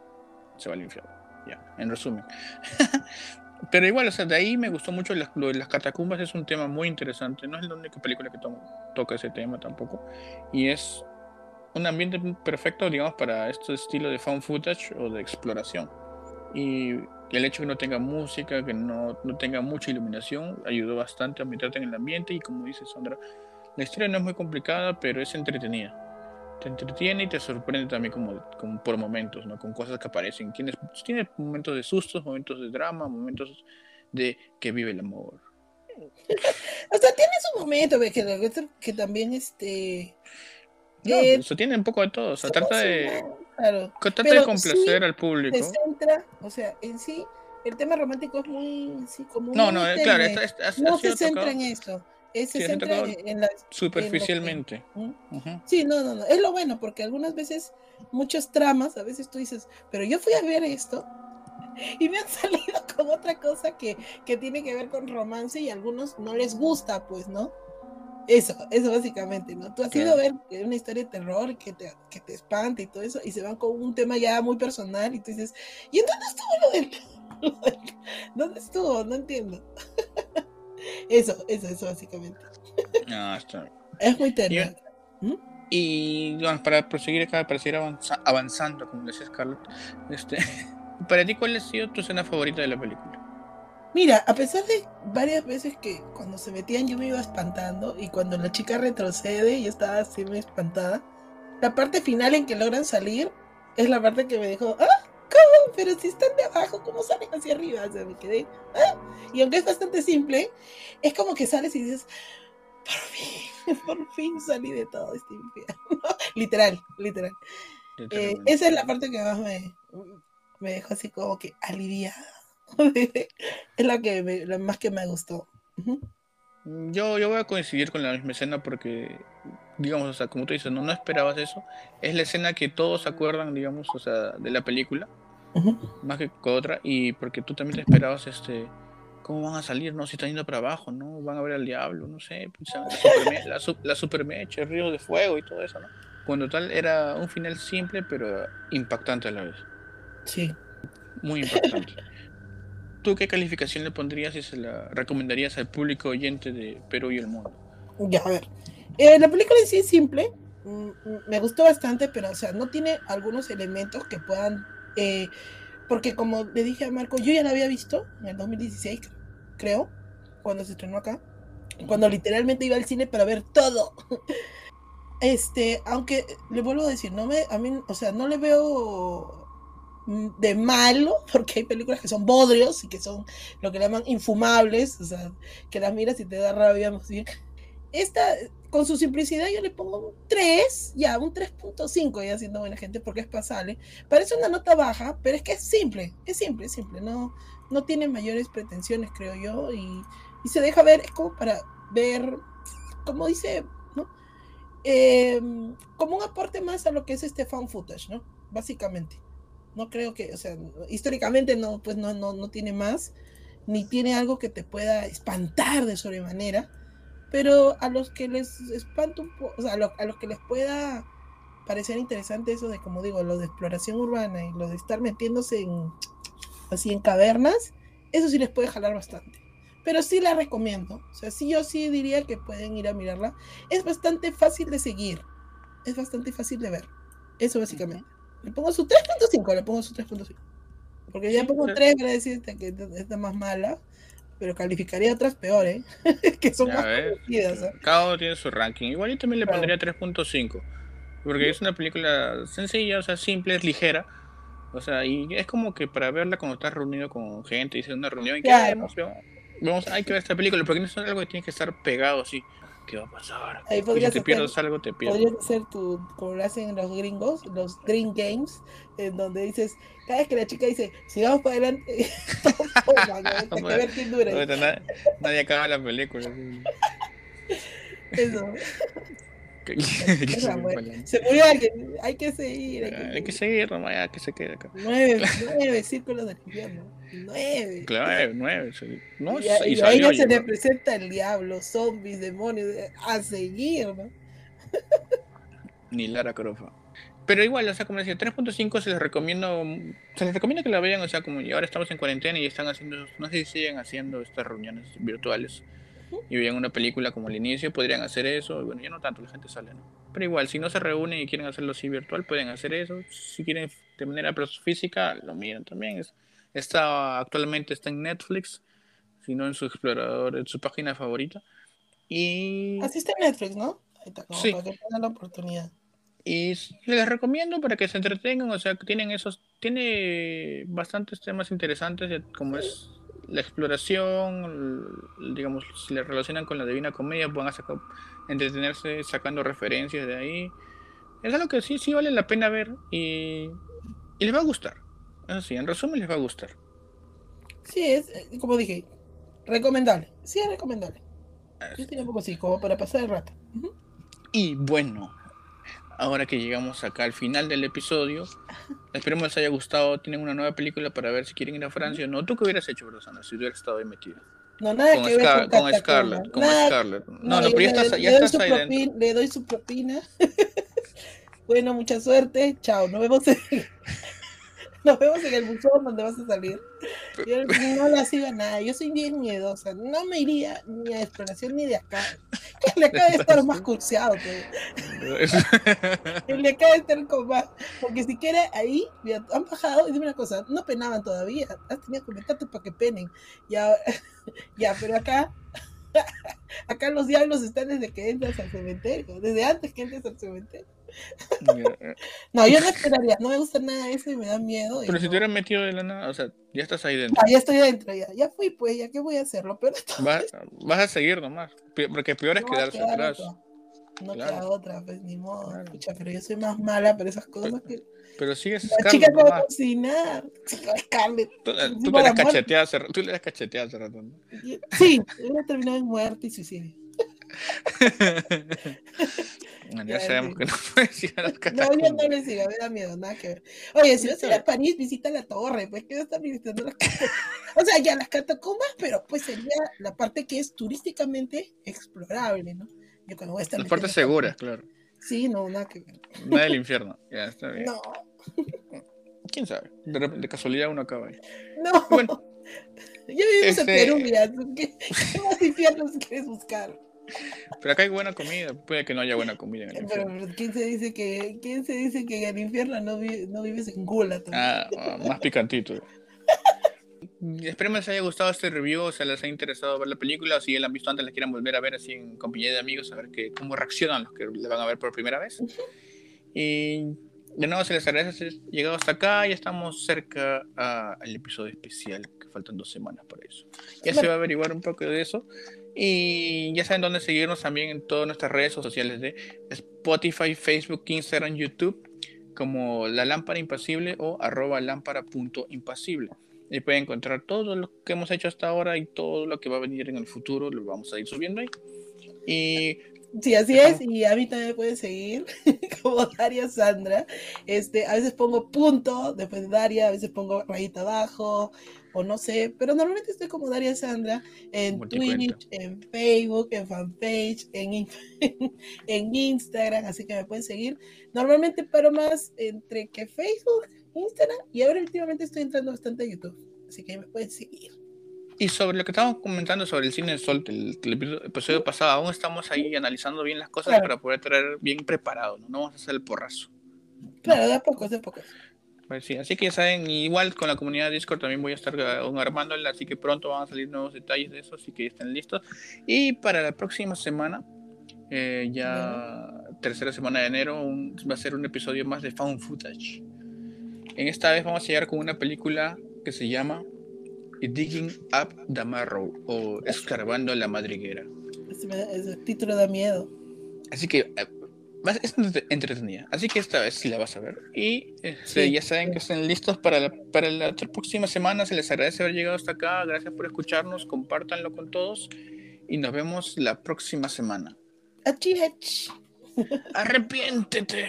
se va al infierno. Ya, en resumen. Pero igual, o sea, de ahí me gustó mucho lo de las catacumbas, es un tema muy interesante. No es la única película que toca ese tema tampoco. Y es un ambiente perfecto, digamos, para este estilo de found footage o de exploración. Y el hecho de que no tenga música, que no, no tenga mucha iluminación, ayudó bastante a meterte en el ambiente. Y como dice Sandra, la historia no es muy complicada, pero es entretenida te entretiene y te sorprende también como, como, por momentos, ¿no? Con cosas que aparecen. Tienes, tiene momentos de sustos, momentos de drama, momentos de que vive el amor. o sea, tiene su momento, que, que también este... No, eh, tiene un poco de todo, o sea, trata de... Claro, trata de complacer al público. Se centra, o sea, en sí, el tema romántico es muy, sí, como... No, no, claro, no se centra en eso ese en la, superficialmente. Sí, no, no, no. Es lo bueno, porque algunas veces, muchas tramas, a veces tú dices, pero yo fui a ver esto y me han salido con otra cosa que, que tiene que ver con romance y a algunos no les gusta, pues, ¿no? Eso, eso básicamente, ¿no? Tú has ido a ver una historia de terror que te, que te espanta y todo eso, y se van con un tema ya muy personal, y tú dices, ¿y en dónde estuvo lo del... ¿Dónde estuvo? No entiendo. Eso, eso, eso básicamente. Está Es muy terrible. ¿Mm? Y bueno, para proseguir acá, para seguir avanzando, como decía Scarlett, este, para ti, ¿cuál ha sido tu escena favorita de la película? Mira, a pesar de varias veces que cuando se metían yo me iba espantando y cuando la chica retrocede yo estaba así muy espantada, la parte final en que logran salir es la parte que me dijo, ah, ¿cómo? Pero si están de abajo, ¿cómo salen hacia arriba? O sea, me quedé, ah. Y aunque es bastante simple, es como que sales y dices, por fin, por fin salí de todo este infierno. literal, literal. Eh, esa es la parte que más me, me dejó así como que aliviada. es la que la más que me gustó. Yo, yo voy a coincidir con la misma escena porque, digamos, o sea, como tú dices, no, no esperabas eso. Es la escena que todos acuerdan, digamos, o sea, de la película, más que con otra, y porque tú también te esperabas, este, cómo van a salir, ¿no? Si están yendo para abajo, ¿no? Van a ver al diablo, no sé, pues, la, super, la, supermecha, el río de fuego y todo eso, ¿no? Cuando tal era un final simple, pero impactante a la vez. Sí. Muy impactante. ¿Tú qué calificación le pondrías y se la recomendarías al público oyente de Perú y el mundo? Ya, a ver. Eh, la película en sí es simple. Mm, mm, me gustó bastante, pero, o sea, no tiene algunos elementos que puedan. Eh, porque, como le dije a Marco, yo ya la había visto en el 2016, creo, cuando se estrenó acá. Cuando literalmente iba al cine para ver todo. Este, aunque le vuelvo a decir, no me, a mí, o sea, no le veo de malo, porque hay películas que son bodrios y que son lo que llaman infumables, o sea, que las miras y te da rabia. Esta, con su simplicidad, yo le pongo un 3, ya, un 3.5, ya siendo buena gente, porque es pasable. Parece una nota baja, pero es que es simple, es simple, es simple, no, no tiene mayores pretensiones, creo yo, y, y se deja ver, es como para ver, como dice, ¿no? Em, como un aporte más a lo que es este fan footage, ¿no? Básicamente. No creo que, o sea, históricamente no, pues no, no, no tiene más, ni tiene algo que te pueda espantar de sobremanera, pero a los que les espanta un poco, o sea, a, los que les pueda parecer interesante eso de, como digo, lo de exploración urbana y lo de estar metiéndose en, así en cavernas, eso sí les puede jalar bastante. Pero sí la recomiendo. O sea, sí yo sí diría que pueden ir a mirarla. Es bastante fácil de seguir. Es bastante fácil de ver. Eso básicamente. Le pongo su 3.5, le pongo su 3.5. Porque ya pongo 3 para decirte que está más mala, pero calificaría otras peores, que son más conocidas. ¿eh? Cada uno tiene su ranking. Igual yo también le pondría 3.5. Porque es una película sencilla, o sea, simple, es ligera. O sea, y es como que para verla cuando estás reunido con gente, dices una reunión y que vamos, vamos, hay que ver esta película, porque no es algo que tiene que estar pegado así. ¿Qué va a pasar? Ahí y si te pierdes algo, te pierdes. Podría ser tu, como lo hacen los gringos, los Green Games, en donde dices, cada vez que la chica dice, sigamos para adelante, a ver quién dura. Nadie, nadie acaba la película. Eso. se murió alguien, hay que seguir. Hay que, hay que seguir, nomás ya que se quede acá. Nueve, nueve círculos del infierno. Nueve. Claro, nueve. No, y, a, y, a ella se le presenta el diablo, zombies, demonios, a seguir, ¿no? Ni Lara Croft. Pero igual, o sea, como decía, 3.5 se les recomiendo, se les recomienda que la vean, o sea, como ahora estamos en cuarentena y están haciendo, no sé si siguen haciendo estas reuniones virtuales y vean una película como el inicio, podrían hacer eso. Bueno, ya no tanto, la gente sale, ¿no? Pero igual, si no se reúnen y quieren hacerlo así virtual, pueden hacer eso. Si quieren de manera física, lo miran también. Está, actualmente está en Netflix, si no en su explorador, en su página favorita. Y... Así está en Netflix, ¿no? Ahí está, como para que tengan la oportunidad. Y les recomiendo para que se entretengan, o sea, tienen esos, tiene bastantes temas interesantes, como es la exploración, digamos, si le relacionan con la Divina Comedia, sacar, entretenerse sacando referencias de ahí. Es algo que sí, sí vale la pena ver y, y les va a gustar. Así, en resumen, les va a gustar. Sí, es, eh, como dije, recomendable. Sí, es recomendable. Yo tenía un poco así, como para pasar el rato. Y bueno, ahora que llegamos acá al final del episodio, esperemos les haya gustado. Tienen una nueva película para ver si quieren ir a Francia o no. ¿Tú qué hubieras hecho, Rosana, si hubieras estado ahí metido? No, nada con que ver con, con Scarlett. Con Scarlett. No, no, pero ya estás, ya estás ahí dentro. Le doy su propina. bueno, mucha suerte. Chao, nos vemos nos vemos en el buzón donde vas a salir. Yo no le sigo nada. Yo soy bien miedosa. No me iría ni a exploración ni de acá. Le acaba de estar más curseado. Le acaba de estar con más. Porque si quiere ahí, han bajado, y dime una cosa, no penaban todavía. Has tenido que meterte para que penen. Ya, ya, pero acá. Acá los diablos están desde que entras al cementerio, desde antes que entres al cementerio. No, yo no esperaría, no me gusta nada eso y me da miedo. Pero si te hubieras metido de la nada, o sea, ya estás ahí dentro. ya estoy adentro, ya, ya fui, pues, ya qué voy a hacerlo. Pero vas, vas, a seguir nomás, porque peor es quedarse atrás. No queda otra, pues ni modo. Escucha, pero yo soy más mala para esas cosas que. Pero sigues La chica no va a cocinar. Scarlett. Tú, tú, cacheteado tú le has cacheteado hace rato, ¿no? Sí, he terminado en muerte y suicidio. Ya, sabemos que no puedes ir a las catacumbas. No, yo no le sigo, me da miedo, nada que ver. Oye, si vas a ir a París, visita la torre, pues que estar visitando las catacumbas. O sea, ya las catacumbas, pero pues sería la parte que es turísticamente explorable, ¿no? Yo cuando voy a estar. Las partes seguras, claro. Sí, no, nada que ver. Nada del infierno, ya está bien. No. ¿Quién sabe? De, de casualidad uno acaba ahí. No. Bueno. Yo vivo en Perú, ya. ¿Qué, ¿Qué más infiernos quieres buscar? Pero acá hay buena comida, puede que no haya buena comida en el infierno. Pero, ¿quién se dice que, quién se dice que en el infierno no, no vives en gula? Ah, ah, más picantito. Esperemos les haya gustado este review, o sea, les ha interesado ver la película, o si ya la han visto antes, la quieran volver a ver así en compañía de amigos, a ver que, cómo reaccionan los que la van a ver por primera vez. Y de nuevo se les agradece llegado hasta acá, ya estamos cerca al episodio especial, que faltan dos semanas para eso. Ya se va a averiguar un poco de eso. Y ya saben dónde seguirnos también en todas nuestras redes sociales de Spotify, Facebook, Instagram, YouTube, como La Lámpara Impasible o arroba lámpara.impasible. Y pueden encontrar todo lo que hemos hecho hasta ahora y todo lo que va a venir en el futuro, lo vamos a ir subiendo ahí. Y Sí, así es, y a mí también me pueden seguir como Daria Sandra. Este, a veces pongo punto después de Daria, a veces pongo rayita abajo, o no sé, pero normalmente estoy como Daria Sandra en Twitch, en Facebook, en fanpage, en, en Instagram, así que me pueden seguir. Normalmente paro más entre que Facebook, Instagram, y ahora últimamente estoy entrando bastante a YouTube, así que me pueden seguir. Y sobre lo que estábamos comentando sobre el cine de Sol, el, episodio pasado, aún estamos ahí analizando bien las cosas para poder traer bien preparado, ¿no? No vamos a hacer el porrazo. Claro, de a poco, de a poco. Pues sí, así que ya saben, igual con la comunidad de Discord también voy a estar armándola, así que pronto van a salir nuevos detalles de eso, así que estén listos. Y para la próxima semana, eh, ya tercera semana de enero, va a ser un episodio más de Found Footage. En esta vez vamos a llegar con una película que se llama Digging Up the Marrow o Escarbando la Madriguera. Ese, título da miedo. Así que eh, es entretenida. Así que esta vez sí la vas a ver. Y este, ya saben que estén listos para la, para la próxima semana. Se les agradece haber llegado hasta acá. Gracias por escucharnos. Compártanlo con todos. Y nos vemos la próxima semana. Arrepiéntete.